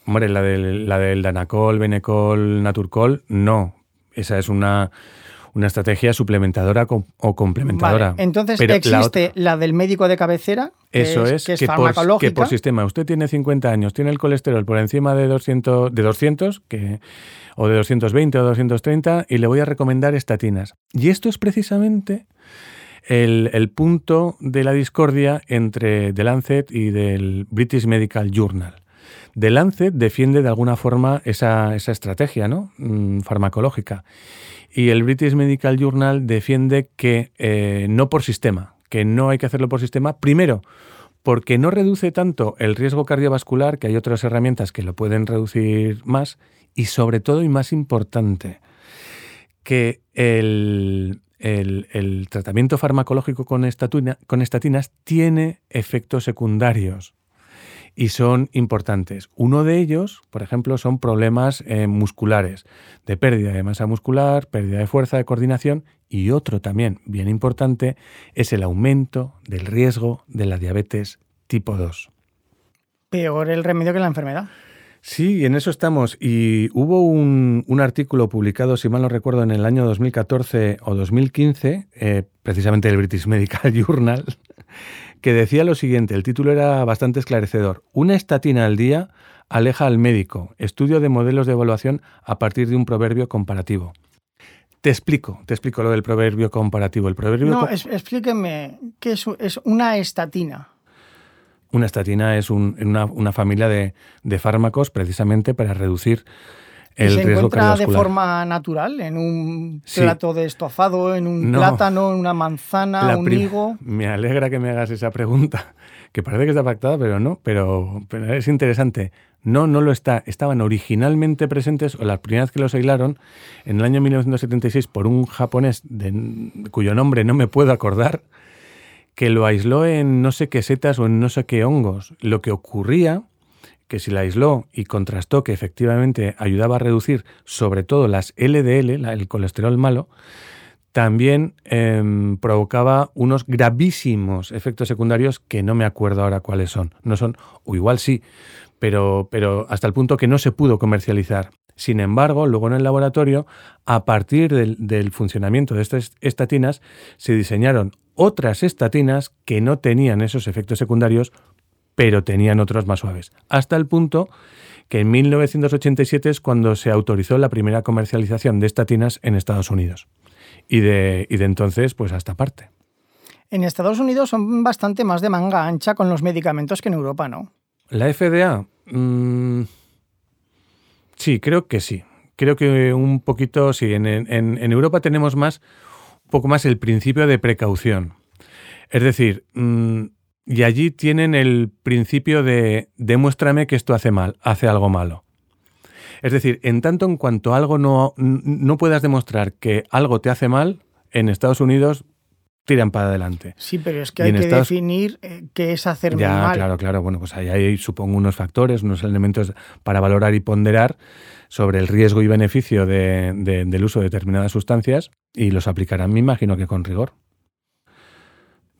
Hombre, la del, la del Danacol, Benecol, Naturcol, no. Esa es una, una estrategia suplementadora o complementadora. Vale, Entonces Pero existe la, del médico de cabecera, que Eso es, que es que, por, farmacológica. que por sistema usted tiene 50 años, tiene el colesterol por encima de 200, de 200 que, o de 220 o 230 y le voy a recomendar estatinas. Y esto es precisamente el, el punto de la discordia entre The Lancet y del British Medical Journal. The Lancet defiende de alguna forma esa, estrategia ¿no? Mm, farmacológica. Y el British Medical Journal defiende que eh, no por sistema, que no hay que hacerlo por sistema. Primero, porque no reduce tanto el riesgo cardiovascular, que hay otras herramientas que lo pueden reducir más. Y sobre todo, y más importante, que el, tratamiento farmacológico con estatinas tiene efectos secundarios y son importantes. Uno de ellos, por ejemplo, son problemas eh, musculares, de pérdida de masa muscular, pérdida de fuerza, de coordinación, y otro también bien importante es el aumento del riesgo de la diabetes tipo 2. Peor el remedio que la enfermedad. Sí, en eso estamos. Y hubo un, un artículo publicado, si mal no recuerdo, en el año 2014 o 2015, eh, precisamente del British Medical Journal, que decía lo siguiente, el título era bastante esclarecedor. Una estatina al día aleja al médico. Estudio de modelos de evaluación a partir de un proverbio comparativo. Te explico, te explico lo del proverbio comparativo. El proverbio No, explíqueme, ¿qué es, es una estatina? Una estatina es un- una, una familia de, de fármacos precisamente para reducir ¿Y el se riesgo encuentra de forma natural? ¿En un Sí. plato de estofado, en un No. plátano, en una manzana, La un higo? Me alegra que me hagas esa pregunta, que parece que está pactada, pero no, pero, pero es interesante. No, no lo está. Estaban originalmente presentes, o la primera vez que los aislaron, en el año 1976 por un japonés de- cuyo nombre no me puedo acordar, que lo aisló en no sé qué setas o en no sé qué hongos. Lo que ocurría, que si la aisló y contrastó que efectivamente ayudaba a reducir sobre todo las LDL, el colesterol malo, también em, provocaba unos gravísimos efectos secundarios que no me acuerdo ahora cuáles son. No son, o igual sí, pero, pero hasta el punto que no se pudo comercializar. Sin embargo, luego en el laboratorio, a partir del funcionamiento de estas estatinas, se diseñaron otras estatinas que no tenían esos efectos secundarios, pero tenían otros más suaves. Hasta el punto que en 1987 es cuando se autorizó la primera comercialización de estatinas en Estados Unidos. Y de, y de entonces, pues hasta parte. En Estados Unidos son bastante más de manga ancha con los medicamentos que en Europa, ¿no? La FDA, mm, sí, creo que sí. Creo que un poquito, sí. En, en- en Europa tenemos más, poco más el principio de precaución. Es decir, mm, y allí tienen el principio de demuéstrame que esto hace mal, hace algo malo. Es decir, en tanto en cuanto algo no, no puedas demostrar que algo te hace mal, en Estados Unidos tiran para adelante. Sí, pero es que hay que Estados- definir eh, qué es hacerme Ya, mal. claro, claro. Bueno, pues ahí hay, supongo, unos factores, unos elementos para valorar y ponderar sobre el riesgo y beneficio de- de- del uso de determinadas sustancias y los aplicarán, me imagino que con rigor.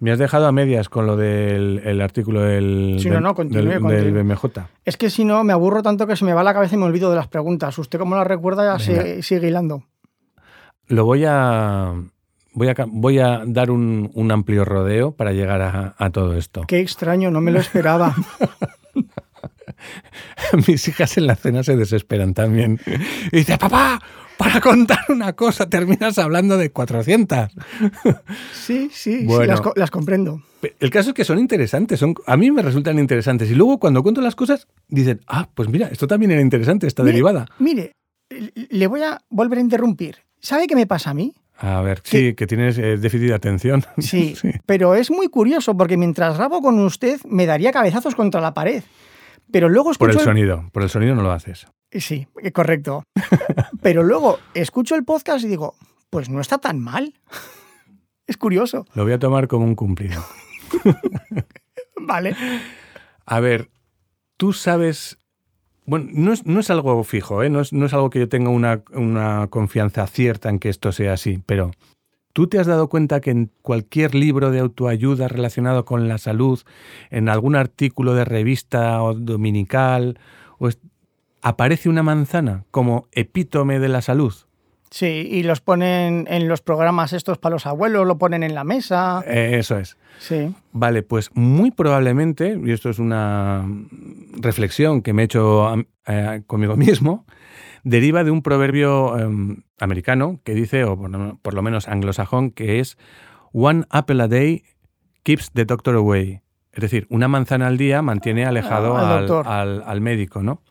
Me has dejado a medias con lo del el artículo del, Sí, no, del- no, continúe, del- continúe. del BMJ. Es que si no, me aburro tanto que se me va la cabeza y me olvido de las preguntas. Usted, como las recuerda, se- sigue hilando. Lo voy a. Voy a, voy a dar un, un amplio rodeo para llegar a, a todo esto. Qué extraño, no me lo esperaba. Mis hijas en la cena se desesperan también. Y dice, papá, para contar una cosa terminas hablando de 400. Sí, sí, sí, las, co- las comprendo. El caso es que son interesantes, son, a mí me resultan interesantes. Y luego cuando cuento las cosas, dicen, ah, pues mira, esto también era interesante, esta Mire, derivada. Mire, le voy a volver a interrumpir. ¿Sabe qué me pasa a mí? A ver, sí, que tienes eh, déficit de atención. Sí, pero es muy curioso porque mientras rabo con usted me daría cabezazos contra la pared. Pero luego Por el sonido, por el sonido no lo haces. Sí, eh, correcto. Pero luego escucho el podcast y digo, pues no está tan mal. Es curioso. Lo voy a tomar como un cumplido. Vale. A ver, tú sabes. Bueno, no es, no es algo fijo, ¿eh? no, es, no es algo que yo tenga una, una confianza cierta en que esto sea así, pero ¿tú te has dado cuenta que en cualquier libro de autoayuda relacionado con la salud, en algún artículo de revista o dominical, o es- aparece una manzana como epítome de la salud? Sí, y los ponen en los programas estos para los abuelos, lo ponen en la mesa. Eh, eso es. Sí. Vale, pues muy probablemente, y esto es una reflexión que me he hecho eh, conmigo mismo, deriva de un proverbio em, americano que dice, o por, lo- por lo menos anglosajón, que es One apple a day keeps the doctor away. Es decir, una manzana al día mantiene alejado Ah, al al, al- al médico, ¿no?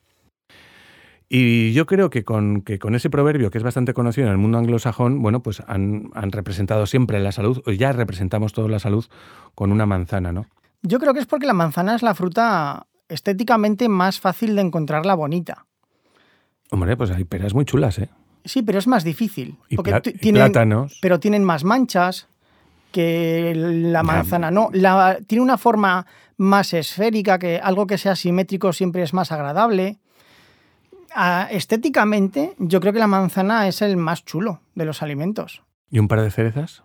Y yo creo que con, que con ese proverbio, que es bastante conocido en el mundo anglosajón, bueno, pues han, han representado siempre la salud, o ya representamos toda la salud con una manzana, ¿no? Yo creo que es porque la manzana es la fruta estéticamente más fácil de encontrarla bonita. Hombre, pues hay peras muy chulas, ¿eh? Sí, pero es más difícil. Y, porque y tienen- plátanos. pero tienen más manchas que la manzana. No, la, tiene una forma más esférica, que algo que sea simétrico siempre es más agradable. Ah, estéticamente, yo creo que la manzana es el más chulo de los alimentos. ¿Y un par de cerezas?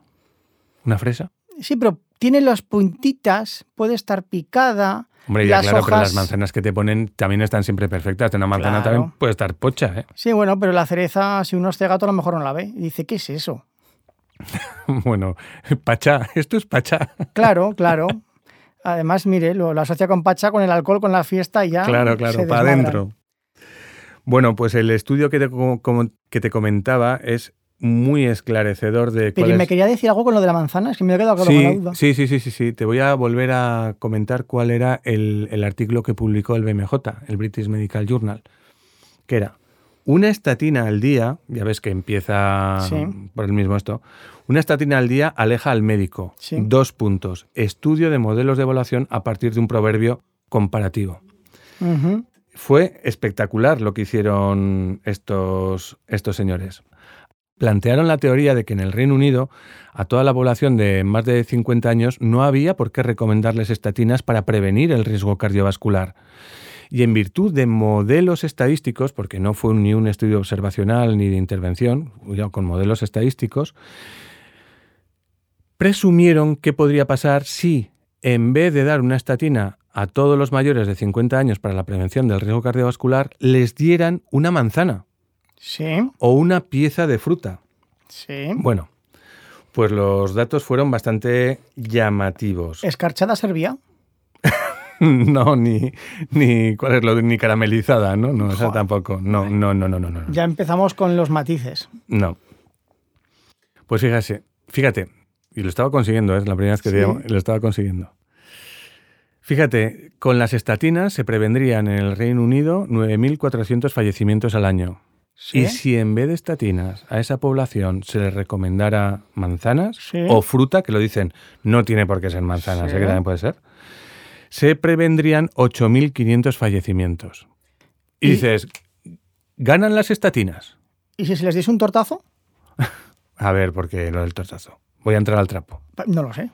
¿Una fresa? Sí, pero tiene las puntitas, puede estar picada. Hombre, ya las claro, pero las manzanas que te ponen también están siempre perfectas. De una manzana Claro. también puede estar pocha, ¿eh? Sí, bueno, pero la cereza, si uno es cegato, a lo mejor no la ve. Y dice, ¿qué es eso? bueno, pachá, esto es pachá. Claro, claro. Además, mire, lo, lo asocia con Pacha, con el alcohol, con la fiesta y ya. claro, se claro, para desmadran. adentro. Bueno, pues el estudio que te, como- que te comentaba es muy esclarecedor de Pero cuál me es- quería decir algo con lo de la manzana, es que me he quedado con la duda. sí, sí, sí, sí, sí. Te voy a volver a comentar cuál era el, el artículo que publicó el BMJ, el British Medical Journal, que era una estatina al día, ya ves que empieza Sí. por el mismo esto, una estatina al día aleja al médico. Sí. Dos puntos. Estudio de modelos de evaluación a partir de un proverbio comparativo. Fue espectacular lo que hicieron estos, estos señores. Plantearon la teoría de que en el Reino Unido a toda la población de más de 50 años no había por qué recomendarles estatinas para prevenir el riesgo cardiovascular. Y en virtud de modelos estadísticos, porque no fue ni un estudio observacional ni de intervención, con modelos estadísticos, presumieron qué podría pasar si, en vez de dar una estatina a todos los mayores de 50 años para la prevención del riesgo cardiovascular, les dieran una manzana Sí, o una pieza de fruta. sí. Bueno, pues los datos fueron bastante llamativos. ¿Escarchada servía? No, ni, ni cuál es lo de- ni caramelizada, ¿no? No, esa Joder. tampoco. No, no, no, no, no, no. Ya empezamos con los matices. No. Pues fíjate, fíjate, y lo estaba consiguiendo, es la primera vez que te Sí. llamo, lo estaba consiguiendo. Fíjate, con las estatinas se prevendrían en el Reino Unido 9.400 fallecimientos al año. Sí. Y si en vez de estatinas a esa población se les recomendara manzanas Sí. o fruta, que lo dicen, no tiene por qué ser manzanas, Sí. ¿eh? que también puede ser, se prevendrían 8.500 fallecimientos. Y, Y- dices, ¿ganan las estatinas? ¿Y si se les diese un tortazo? A ver, porque lo del tortazo. Voy a entrar al trapo. No lo sé.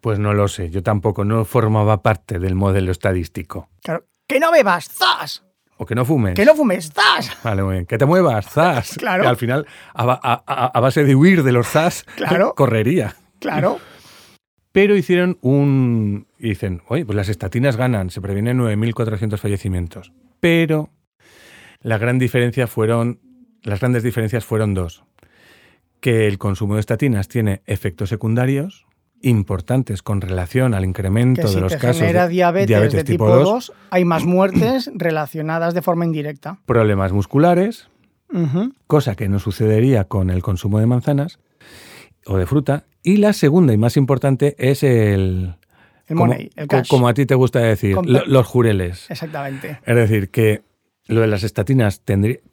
Pues no lo sé, yo tampoco, no formaba parte del modelo estadístico. Claro. ¡Que no bebas! ¡Zas! O que no fumes. ¡Que no fumes! ¡Zas! Vale, muy bien. Que te muevas, zas. Claro. Y al final, a, ba- a- a- a base de huir de los zas, Claro. correría. Claro. Pero hicieron un... y dicen, oye, pues las estatinas ganan, se previenen 9.400 fallecimientos. Pero la gran diferencia fueron, las grandes diferencias fueron dos. Que el consumo de estatinas tiene efectos secundarios importantes con relación al incremento Que si de los te casos genera de diabetes, de tipo 2, 2, hay más muertes relacionadas de forma indirecta. problemas musculares, cosa que no sucedería con el consumo de manzanas o de fruta. Y la segunda y más importante es el... El como, money, el cash. como a ti te gusta decir, lo- los jureles. Exactamente. Es decir, que lo de las estatinas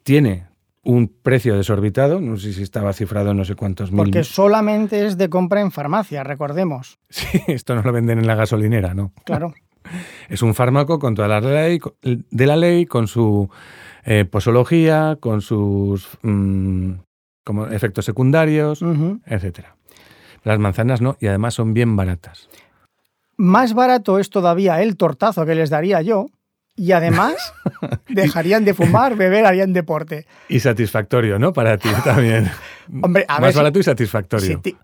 tiene un precio desorbitado, no sé si estaba cifrado en no sé cuántos mil. Porque solamente es de compra en farmacia, recordemos. Sí, esto no lo venden en la gasolinera, ¿no? Claro. Es un fármaco con toda la ley de la ley, con su eh, posología, con sus mm, como efectos secundarios, Ujú. etcétera. Las manzanas no, y además son bien baratas. Más barato es todavía el tortazo que les daría yo. Y además dejarían de fumar, beber, harían deporte. Y satisfactorio, ¿no? Para ti también. Hombre, a ver Más si- barato y satisfactorio. si ti-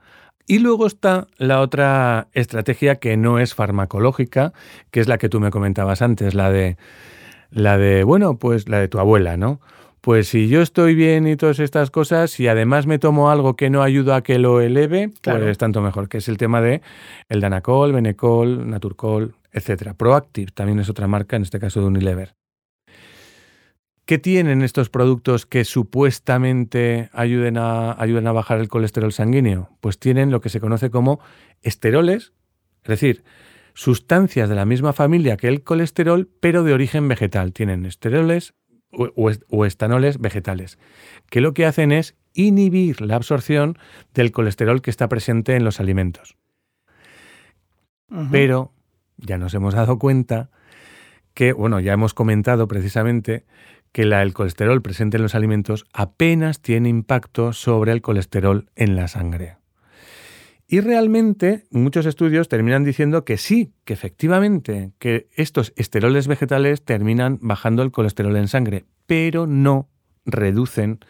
Y luego está la otra estrategia que no es farmacológica, que es la que tú me comentabas antes, la de la de, bueno, pues la de tu abuela, ¿no? Pues si yo estoy bien y todas estas cosas, y además me tomo algo que no ayuda a que lo eleve, Claro. pues tanto mejor, que es el tema de el Danacol, Benecol, Naturcol, etcétera. Proactive también es otra marca, en este caso de Unilever. ¿Qué tienen estos productos que supuestamente ayuden a, ayuden a bajar el colesterol sanguíneo? Pues tienen lo que se conoce como esteroles, es decir, sustancias de la misma familia que el colesterol, pero de origen vegetal. Tienen esteroles o, o est- o estanoles vegetales, que lo que hacen es inhibir la absorción del colesterol que está presente en los alimentos. Pero ya nos hemos dado cuenta que, bueno, ya hemos comentado precisamente que el colesterol presente en los alimentos apenas tiene impacto sobre el colesterol en la sangre. Y realmente muchos estudios terminan diciendo que sí, que efectivamente, que estos esteroles vegetales terminan bajando el colesterol en sangre, pero no reducen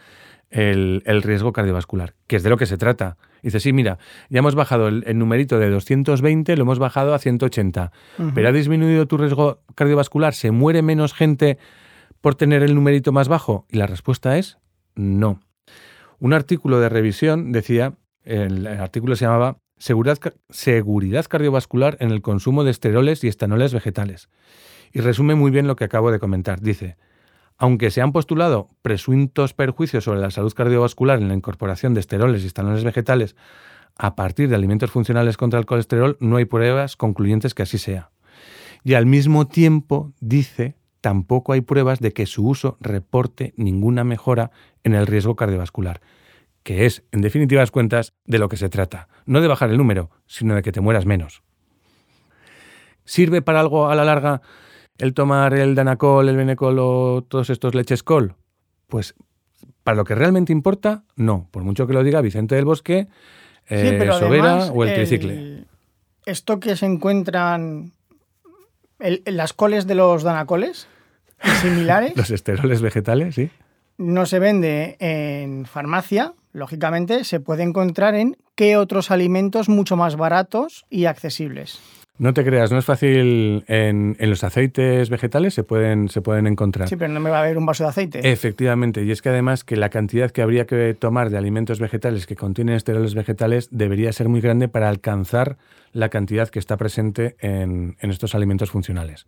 el riesgo cardiovascular, que es de lo que se trata. Dice, sí, mira, ya hemos bajado el, el numerito de 220, lo hemos bajado a 180, Ujú. pero ha disminuido tu riesgo cardiovascular, ¿se muere menos gente por tener el numerito más bajo? Y la respuesta es no. Un artículo de revisión decía, el, el artículo se llamaba seguridad, seguridad cardiovascular en el consumo de esteroles y estanoles vegetales. Y resume muy bien lo que acabo de comentar. Dice, aunque se han postulado presuntos perjuicios sobre la salud cardiovascular en la incorporación de esteroles y estanoles vegetales a partir de alimentos funcionales contra el colesterol, no hay pruebas concluyentes que así sea. Y al mismo tiempo dice, tampoco hay pruebas de que su uso reporte ninguna mejora en el riesgo cardiovascular, que es, en definitivas cuentas, de lo que se trata. No de bajar el número, sino de que te mueras menos. ¿Sirve para algo a la larga el tomar el Danacol, el Benecol o todos estos leches col? Pues para lo que realmente importa, no. Por mucho que lo diga Vicente del Bosque, Sí, eh, Sobera además, o el, el- tricicle. Esto que se encuentran el- en las coles de los danacoles similares Los esteroles vegetales, sí. no se vende en farmacia, lógicamente se puede encontrar en qué otros alimentos mucho más baratos y accesibles. No te creas, no es fácil. En, en los aceites vegetales se pueden, se pueden encontrar. Sí, pero no me va a ver un vaso de aceite. Efectivamente, y es que además que la cantidad que habría que tomar de alimentos vegetales que contienen esteroles vegetales debería ser muy grande para alcanzar la cantidad que está presente en, en estos alimentos funcionales.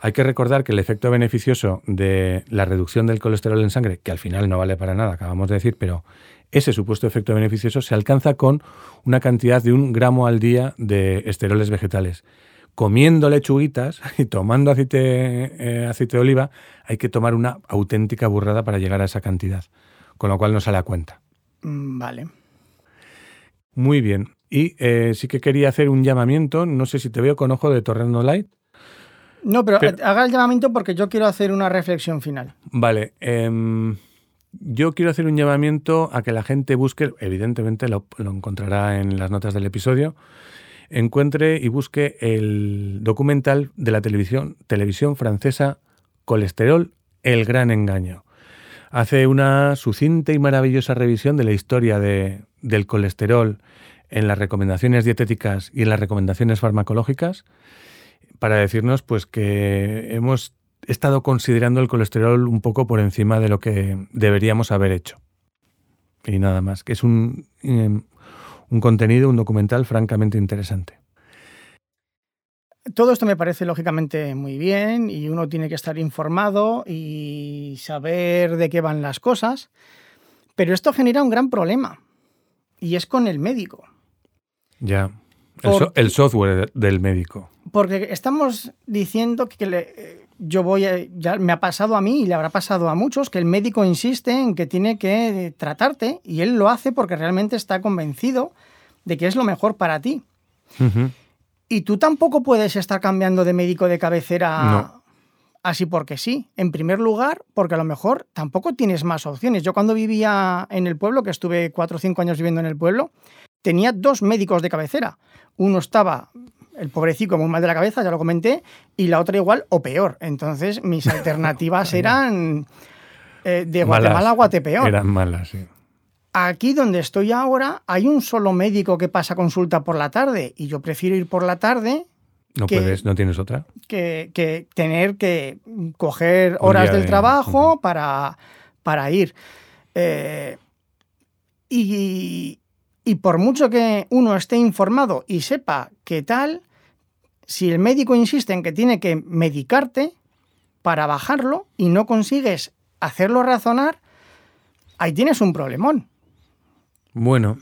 Hay que recordar que el efecto beneficioso de la reducción del colesterol en sangre, que al final no vale para nada, acabamos de decir, pero ese supuesto efecto beneficioso se alcanza con una cantidad de un gramo al día de esteroles vegetales. Comiendo lechuguitas y tomando aceite, eh, aceite de oliva, hay que tomar una auténtica burrada para llegar a esa cantidad, con lo cual no sale a cuenta. Mm, Vale. Muy bien. Y eh, sí que quería hacer un llamamiento, no sé si te veo con ojo de Torrendo Light. No, pero, Pero- haga el llamamiento porque yo quiero hacer una reflexión final. Vale, em, yo quiero hacer un llamamiento a que la gente busque, evidentemente lo, encontrará en las notas del episodio, encuentre y busque el documental de la televisión, televisión francesa Colesterol, el gran engaño. Hace una sucinta y maravillosa revisión de la historia de- del colesterol en las recomendaciones dietéticas y en las recomendaciones farmacológicas para decirnos pues que hemos estado considerando el colesterol un poco por encima de lo que deberíamos haber hecho. Y nada más, que es un, em, un contenido, un documental francamente interesante. Todo esto me parece lógicamente muy bien y uno tiene que estar informado y saber de qué van las cosas, pero esto genera un gran problema y es con el médico. Ya, el, software del médico. Porque estamos diciendo que le, yo voy, ya me ha pasado a mí y le habrá pasado a muchos, que el médico insiste en que tiene que tratarte y él lo hace porque realmente está convencido de que es lo mejor para ti. Y tú tampoco puedes estar cambiando de médico de cabecera así porque sí. En primer lugar, porque a lo mejor tampoco tienes más opciones. Yo cuando vivía en el pueblo, que estuve cuatro o cinco años viviendo en el pueblo, tenía dos médicos de cabecera. Uno estaba el pobrecito muy mal de la cabeza, ya lo comenté, y la otra igual o peor. Entonces mis alternativas eran eh, de Guatemala a Guatepeor. Eran malas, sí. Aquí donde estoy ahora hay un solo médico que pasa consulta por la tarde y yo prefiero ir por la tarde. No puedes, no tienes otra. Que, tener que coger horas del trabajo para, para ir. Eh, y, y por mucho que uno esté informado y sepa qué tal, si el médico insiste en que tiene que medicarte para bajarlo y no consigues hacerlo razonar, ahí tienes un problemón. Bueno,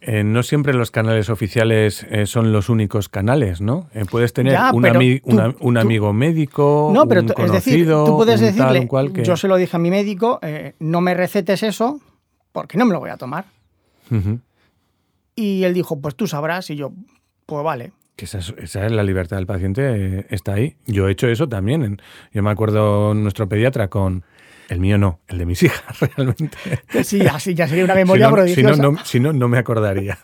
eh, no siempre los canales oficiales eh, son los únicos canales, ¿no? Eh, puedes tener un, amigo médico, no, pero un conocido, es decir, tú puedes decirle, yo se lo dije a mi médico, no me recetes eso porque no me lo voy a tomar. Y él dijo, pues tú sabrás. Y yo, pues vale. Que esa es, la libertad del paciente, eh, está ahí. Yo he hecho eso también. Yo me acuerdo nuestro pediatra con... El mío no, el de mis hijas, realmente. Sí, así ya sería una memoria si no, Si no, no, me acordaría.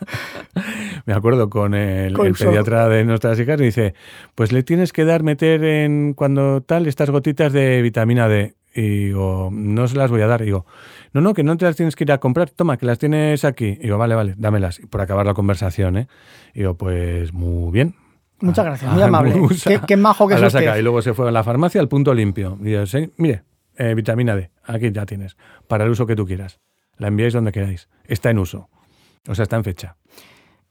me acuerdo con el, pediatra de nuestras hijas y dice, pues le tienes que dar, meter en cuando tal estas gotitas de vitamina D. Y digo, no se las voy a dar. Y digo, no, no, que no te las tienes que ir a comprar, toma, que las tienes aquí. Y digo, vale, vale, dámelas. Y por acabar la conversación, ¿eh? Y digo, pues muy bien. Muchas gracias, muy amable. Qué, majo que es. Y luego se fue a la farmacia al punto limpio. Y yo, sí, mire, eh, vitamina D, aquí ya tienes, para el uso que tú quieras. La enviáis donde queráis. Está en uso. O sea, está en fecha.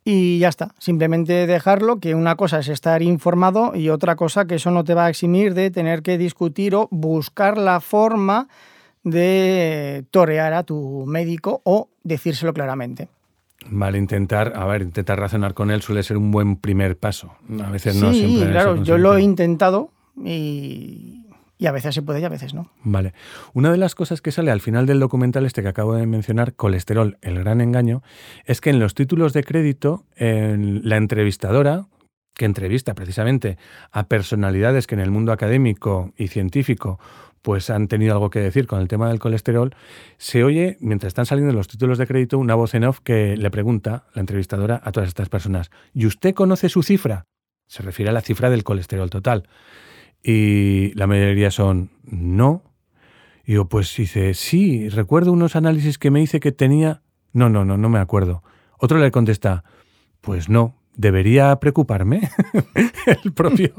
Y ya está, simplemente dejarlo, que una cosa es estar informado y otra cosa que eso no te va a eximir de tener que discutir o buscar la forma de torear a tu médico o decírselo claramente. Vale, intentar, a ver, intentar razonar con él suele ser un buen primer paso. A veces no siempre. Sí, claro, yo lo he intentado y, y, a veces se puede y a veces no. Vale. Una de las cosas que sale al final del documental este que acabo de mencionar, Colesterol, el gran engaño, es que en los títulos de crédito, en la entrevistadora, que entrevista precisamente a personalidades que en el mundo académico y científico pues han tenido algo que decir con el tema del colesterol, se oye, mientras están saliendo los títulos de crédito, una voz en off que le pregunta, la entrevistadora, a todas estas personas, ¿y usted conoce su cifra? Se refiere a la cifra del colesterol total. Y la mayoría son, no. Y yo, pues dice, sí, recuerdo unos análisis que me hice que tenía... No, no, no, no me acuerdo. Otro le contesta, pues no, ¿debería preocuparme? el propio...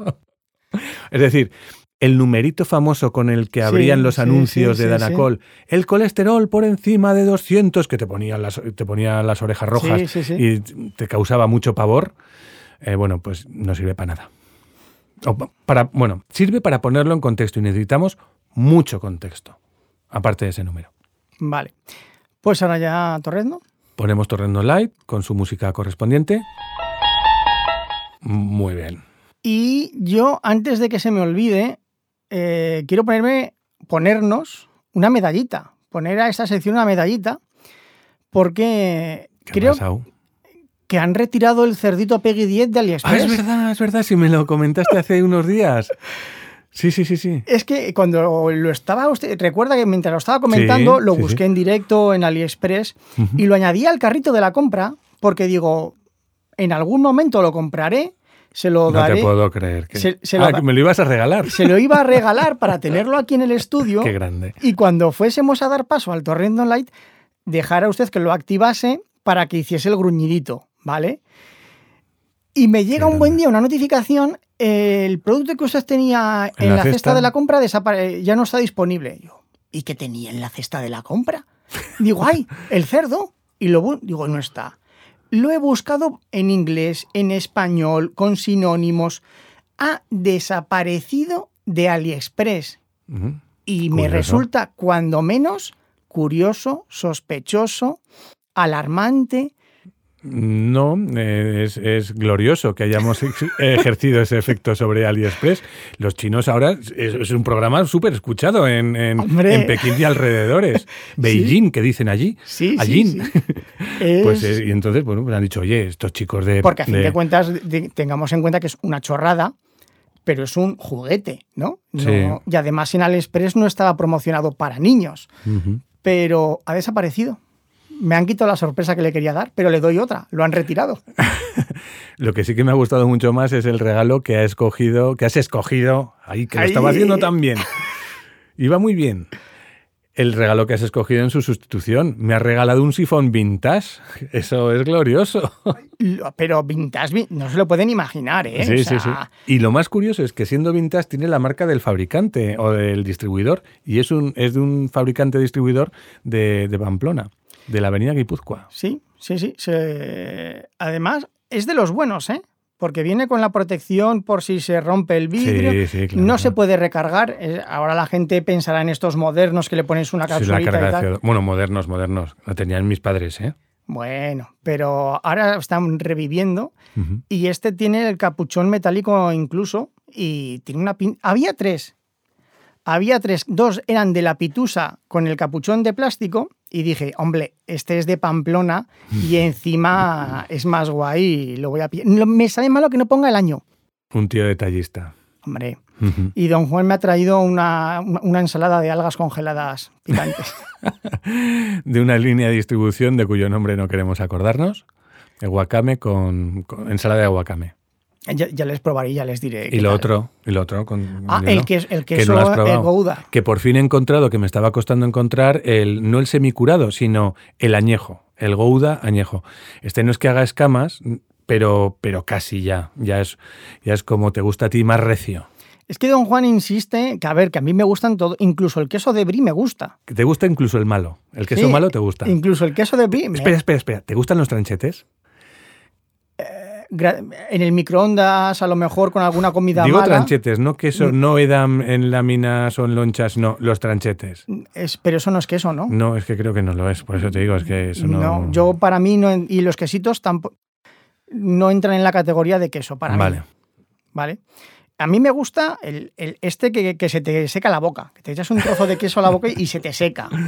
Es decir, el numerito famoso con el que abrían los anuncios de Danacol, el colesterol por encima de 200, que te ponía las, te ponía las orejas rojas y te causaba mucho pavor, eh, bueno, pues no sirve para nada. para, bueno, sirve para ponerlo en contexto y necesitamos mucho contexto, aparte de ese número. Vale. Pues ahora ya Torrendo. Ponemos Torrendo Light con su música correspondiente. Muy bien. Y yo, antes de que se me olvide, eh, quiero ponerme, ponernos una medallita, poner a esta sección una medallita, porque creo que han retirado el cerdito Peggy 10 de AliExpress. Ah, es verdad, es verdad, si me lo comentaste hace unos días. Sí, sí, sí, sí. Es que cuando lo estaba usted, recuerda que mientras lo estaba comentando, lo busqué en directo en AliExpress y lo añadí al carrito de la compra porque digo, en algún momento lo compraré se lo no te puedo creer. Que... ah, me lo ibas a regalar. Se lo iba a regalar para tenerlo aquí en el estudio. Qué grande. Y cuando fuésemos a dar paso al Torrendo Light, dejara usted que lo activase para que hiciese el gruñidito, ¿vale? Y me llega un buen día una notificación, el producto que usted tenía en, la, cesta? de la compra desapare ya no está disponible. Yo, ¿y qué tenía en la cesta de la compra? Digo, ay, el cerdo. Y lo digo, no está. Lo he buscado en inglés, en español, con sinónimos. Ha desaparecido de AliExpress. Y me resulta, cuando menos, curioso, sospechoso, alarmante. No, eh, es, glorioso que hayamos ejercido ese efecto sobre AliExpress. Los chinos ahora es, un programa súper escuchado en, Pekín y alrededores. Beijing, que dicen allí. Sí, allí. Pues y entonces, bueno, pues han dicho, oye, estos chicos de... Porque a fin de, cuentas, tengamos en cuenta que es una chorrada, pero es un juguete, ¿no? Y además en AliExpress no estaba promocionado para niños, pero ha desaparecido me han quitado la sorpresa que le quería dar, pero le doy otra, lo han retirado. lo que sí que me ha gustado mucho más es el regalo que ha escogido, que has escogido, ahí que lo estaba haciendo tan bien. Iba muy bien. El regalo que has escogido en su sustitución. Me ha regalado un sifón vintage. Eso es glorioso. Pero vintage no se lo pueden imaginar, ¿eh? Sí, sí, sí. Y lo más curioso es que siendo vintage tiene la marca del fabricante o del distribuidor. Y es, un, es de un fabricante distribuidor de, de Pamplona. De la avenida Guipúzcoa. Sí, sí, sí. Además, es de los buenos, ¿eh? Porque viene con la protección por si se rompe el vidrio. Sí, sí, no se puede recargar. Ahora la gente pensará en estos modernos que le pones una y tal. Bueno, modernos, modernos. Lo tenían mis padres, ¿eh? Bueno, pero ahora están reviviendo y este tiene el capuchón metálico incluso y tiene una pin... Había tres. Había tres. Dos eran de la pitusa con el capuchón de plástico y dije, hombre, este es de Pamplona y encima es más guay, lo voy a Me sabe malo que no ponga el año. Un tío detallista. Hombre. Y don Juan me ha traído una, ensalada de algas congeladas picantes. de una línea de distribución de cuyo nombre no queremos acordarnos. El wakame con, ensalada de wakame. Ya, les probaré y ya les diré. Y lo otro, y lo otro con, ah, el que el queso el Gouda. Que por fin he encontrado, que me estaba costando encontrar el no el semicurado, sino el añejo, el Gouda añejo. Este no es que haga escamas, pero pero casi ya, ya es ya es como te gusta a ti más recio. Es que don Juan insiste que, a ver, que a mí me gustan todo, incluso el queso de brie me gusta. Que te gusta incluso el malo. El queso malo te gusta. Incluso el queso de brie. Espera, espera, espera. ¿Te gustan los tranchetes? En el microondas, a lo mejor con alguna comida Digo mala. tranchetes, no queso, mm. no edam en láminas o en lonchas, no, los tranchetes. Es, pero eso no es queso, ¿no? No, es que creo que no lo es, por eso te digo, es que eso no... No, yo para mí, no, y los quesitos tampoco, no entran en la categoría de queso, para vale. mí. Vale. A mí me gusta el, este que, se te seca la boca, que te echas un trozo de queso a la boca y se te seca.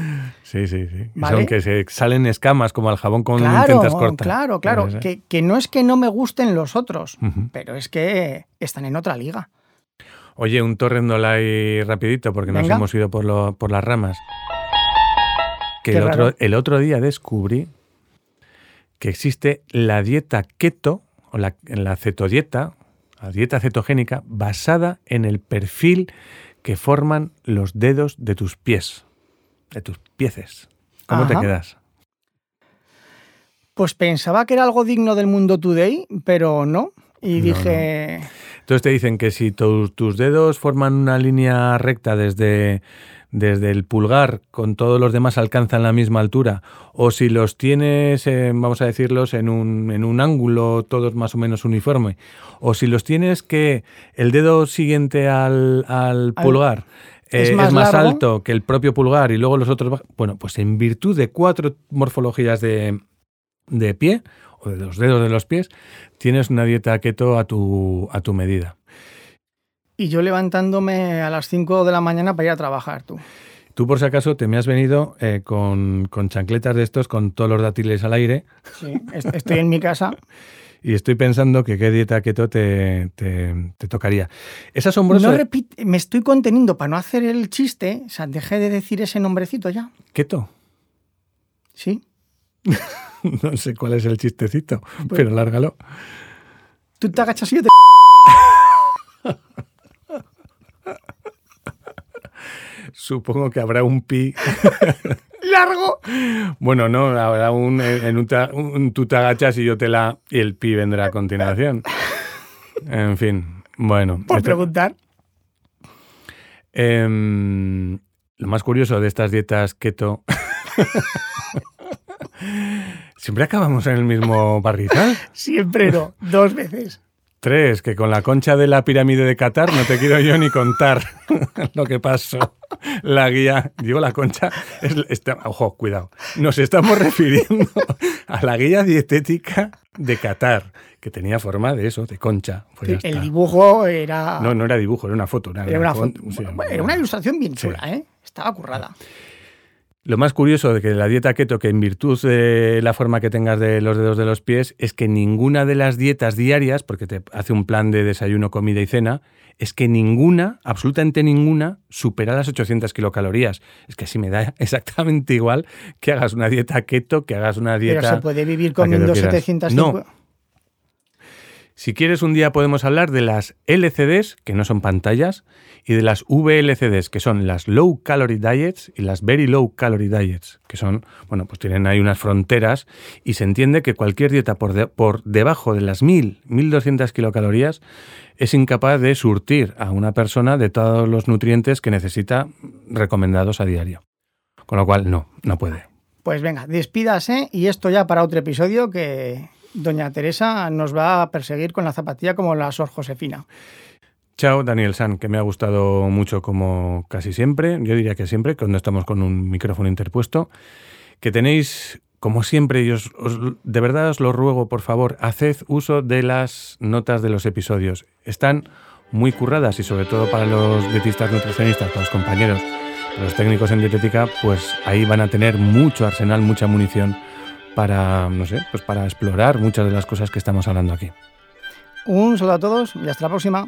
Sí, sí, sí. Son que se salen escamas como al jabón con claro, tintas cortas. Claro, claro. Que, no es que no me gusten los otros, pero es que están en otra liga. Oye, un torrendolay rapidito porque nos hemos ido por, por las ramas. Que el otro, el otro, día descubrí que existe la dieta keto o la, la cetodieta, la dieta cetogénica basada en el perfil que forman los dedos de tus pies, de tus pieces. ¿Cómo te quedas? Pues pensaba que era algo digno del mundo today, pero no. Y dije... Entonces te dicen que si tus dedos forman una línea recta desde desde el pulgar con todos los demás alcanzan la misma altura, o si los tienes, vamos a decirlos, en un, en un ángulo todos más o menos uniforme, o si los tienes que el dedo siguiente al, pulgar es eh, más, alto que el propio pulgar y luego los otros, bueno, pues en virtud de cuatro morfologías de, de pie o de los dedos de los pies, tienes una dieta keto a tu, a tu medida. Y yo levantándome a las 5 de la mañana para ir a trabajar, tú. Tú, por si acaso, te me has venido eh, con, chancletas de estos, con todos los dátiles al aire. Sí, estoy en mi casa. y estoy pensando que qué dieta keto te, te, tocaría. Es asombroso. No repite, me estoy conteniendo para no hacer el chiste. O sea, dejé de decir ese nombrecito ya. ¿Keto? Sí. no sé cuál es el chistecito, pues pero lárgalo. Tú te agachas y yo te... Supongo que habrá un pi. largo. Bueno, no, ahora un, en un, un- tú te agachas y yo te la... y el pi vendrá a continuación. En fin, bueno. Por esto- preguntar. Em, lo más curioso de estas dietas keto. Siempre acabamos en el mismo barrizal. Siempre no, dos veces. Tres, que con la concha de la pirámide de Qatar no te quiero yo ni contar lo que pasó. La guía, digo la concha, es, está- ojo, cuidado, nos estamos refiriendo a la guía dietética de Qatar, que tenía forma de eso, de concha. Pues el está. dibujo era, No, no era dibujo, era una foto. Era, era, una, foto, foto- sí, bueno, era una ilustración bien Sí. chula, ¿eh? Estaba currada. Lo más curioso de que la dieta keto, que en virtud de la forma que tengas de los dedos de los pies, es que ninguna de las dietas diarias, porque te hace un plan de desayuno, comida y cena, es que ninguna, absolutamente ninguna, supera las 800 kilocalorías. Es que así me da exactamente igual que hagas una dieta keto, que hagas una dieta... Pero se puede vivir comiendo quieras. 750. No. Si quieres, un día podemos hablar de las LCDs, que no son pantallas, y de las VLCDs, que son las Low Calorie Diets y las Very Low Calorie Diets, que son, bueno, pues tienen ahí unas fronteras y se entiende que cualquier dieta por, por debajo de las 1000, 1200 kilocalorías es incapaz de surtir a una persona de todos los nutrientes que necesita recomendados a diario. Con lo cual, no, no puede. Pues venga, despídase y esto ya para otro episodio que doña Teresa nos va a perseguir con la zapatilla como la Sor Josefina. Chao, Daniel San, que me ha gustado mucho como casi siempre. Yo diría que siempre, cuando estamos con un micrófono interpuesto. Que tenéis, como siempre, y os, de verdad os lo ruego, por favor, haced uso de las notas de los episodios. Están muy curradas y sobre todo para los dietistas nutricionistas, para los compañeros, los técnicos en dietética, pues ahí van a tener mucho arsenal, mucha munición para, no sé, pues para explorar muchas de las cosas que estamos hablando aquí. Un saludo a todos y hasta la próxima.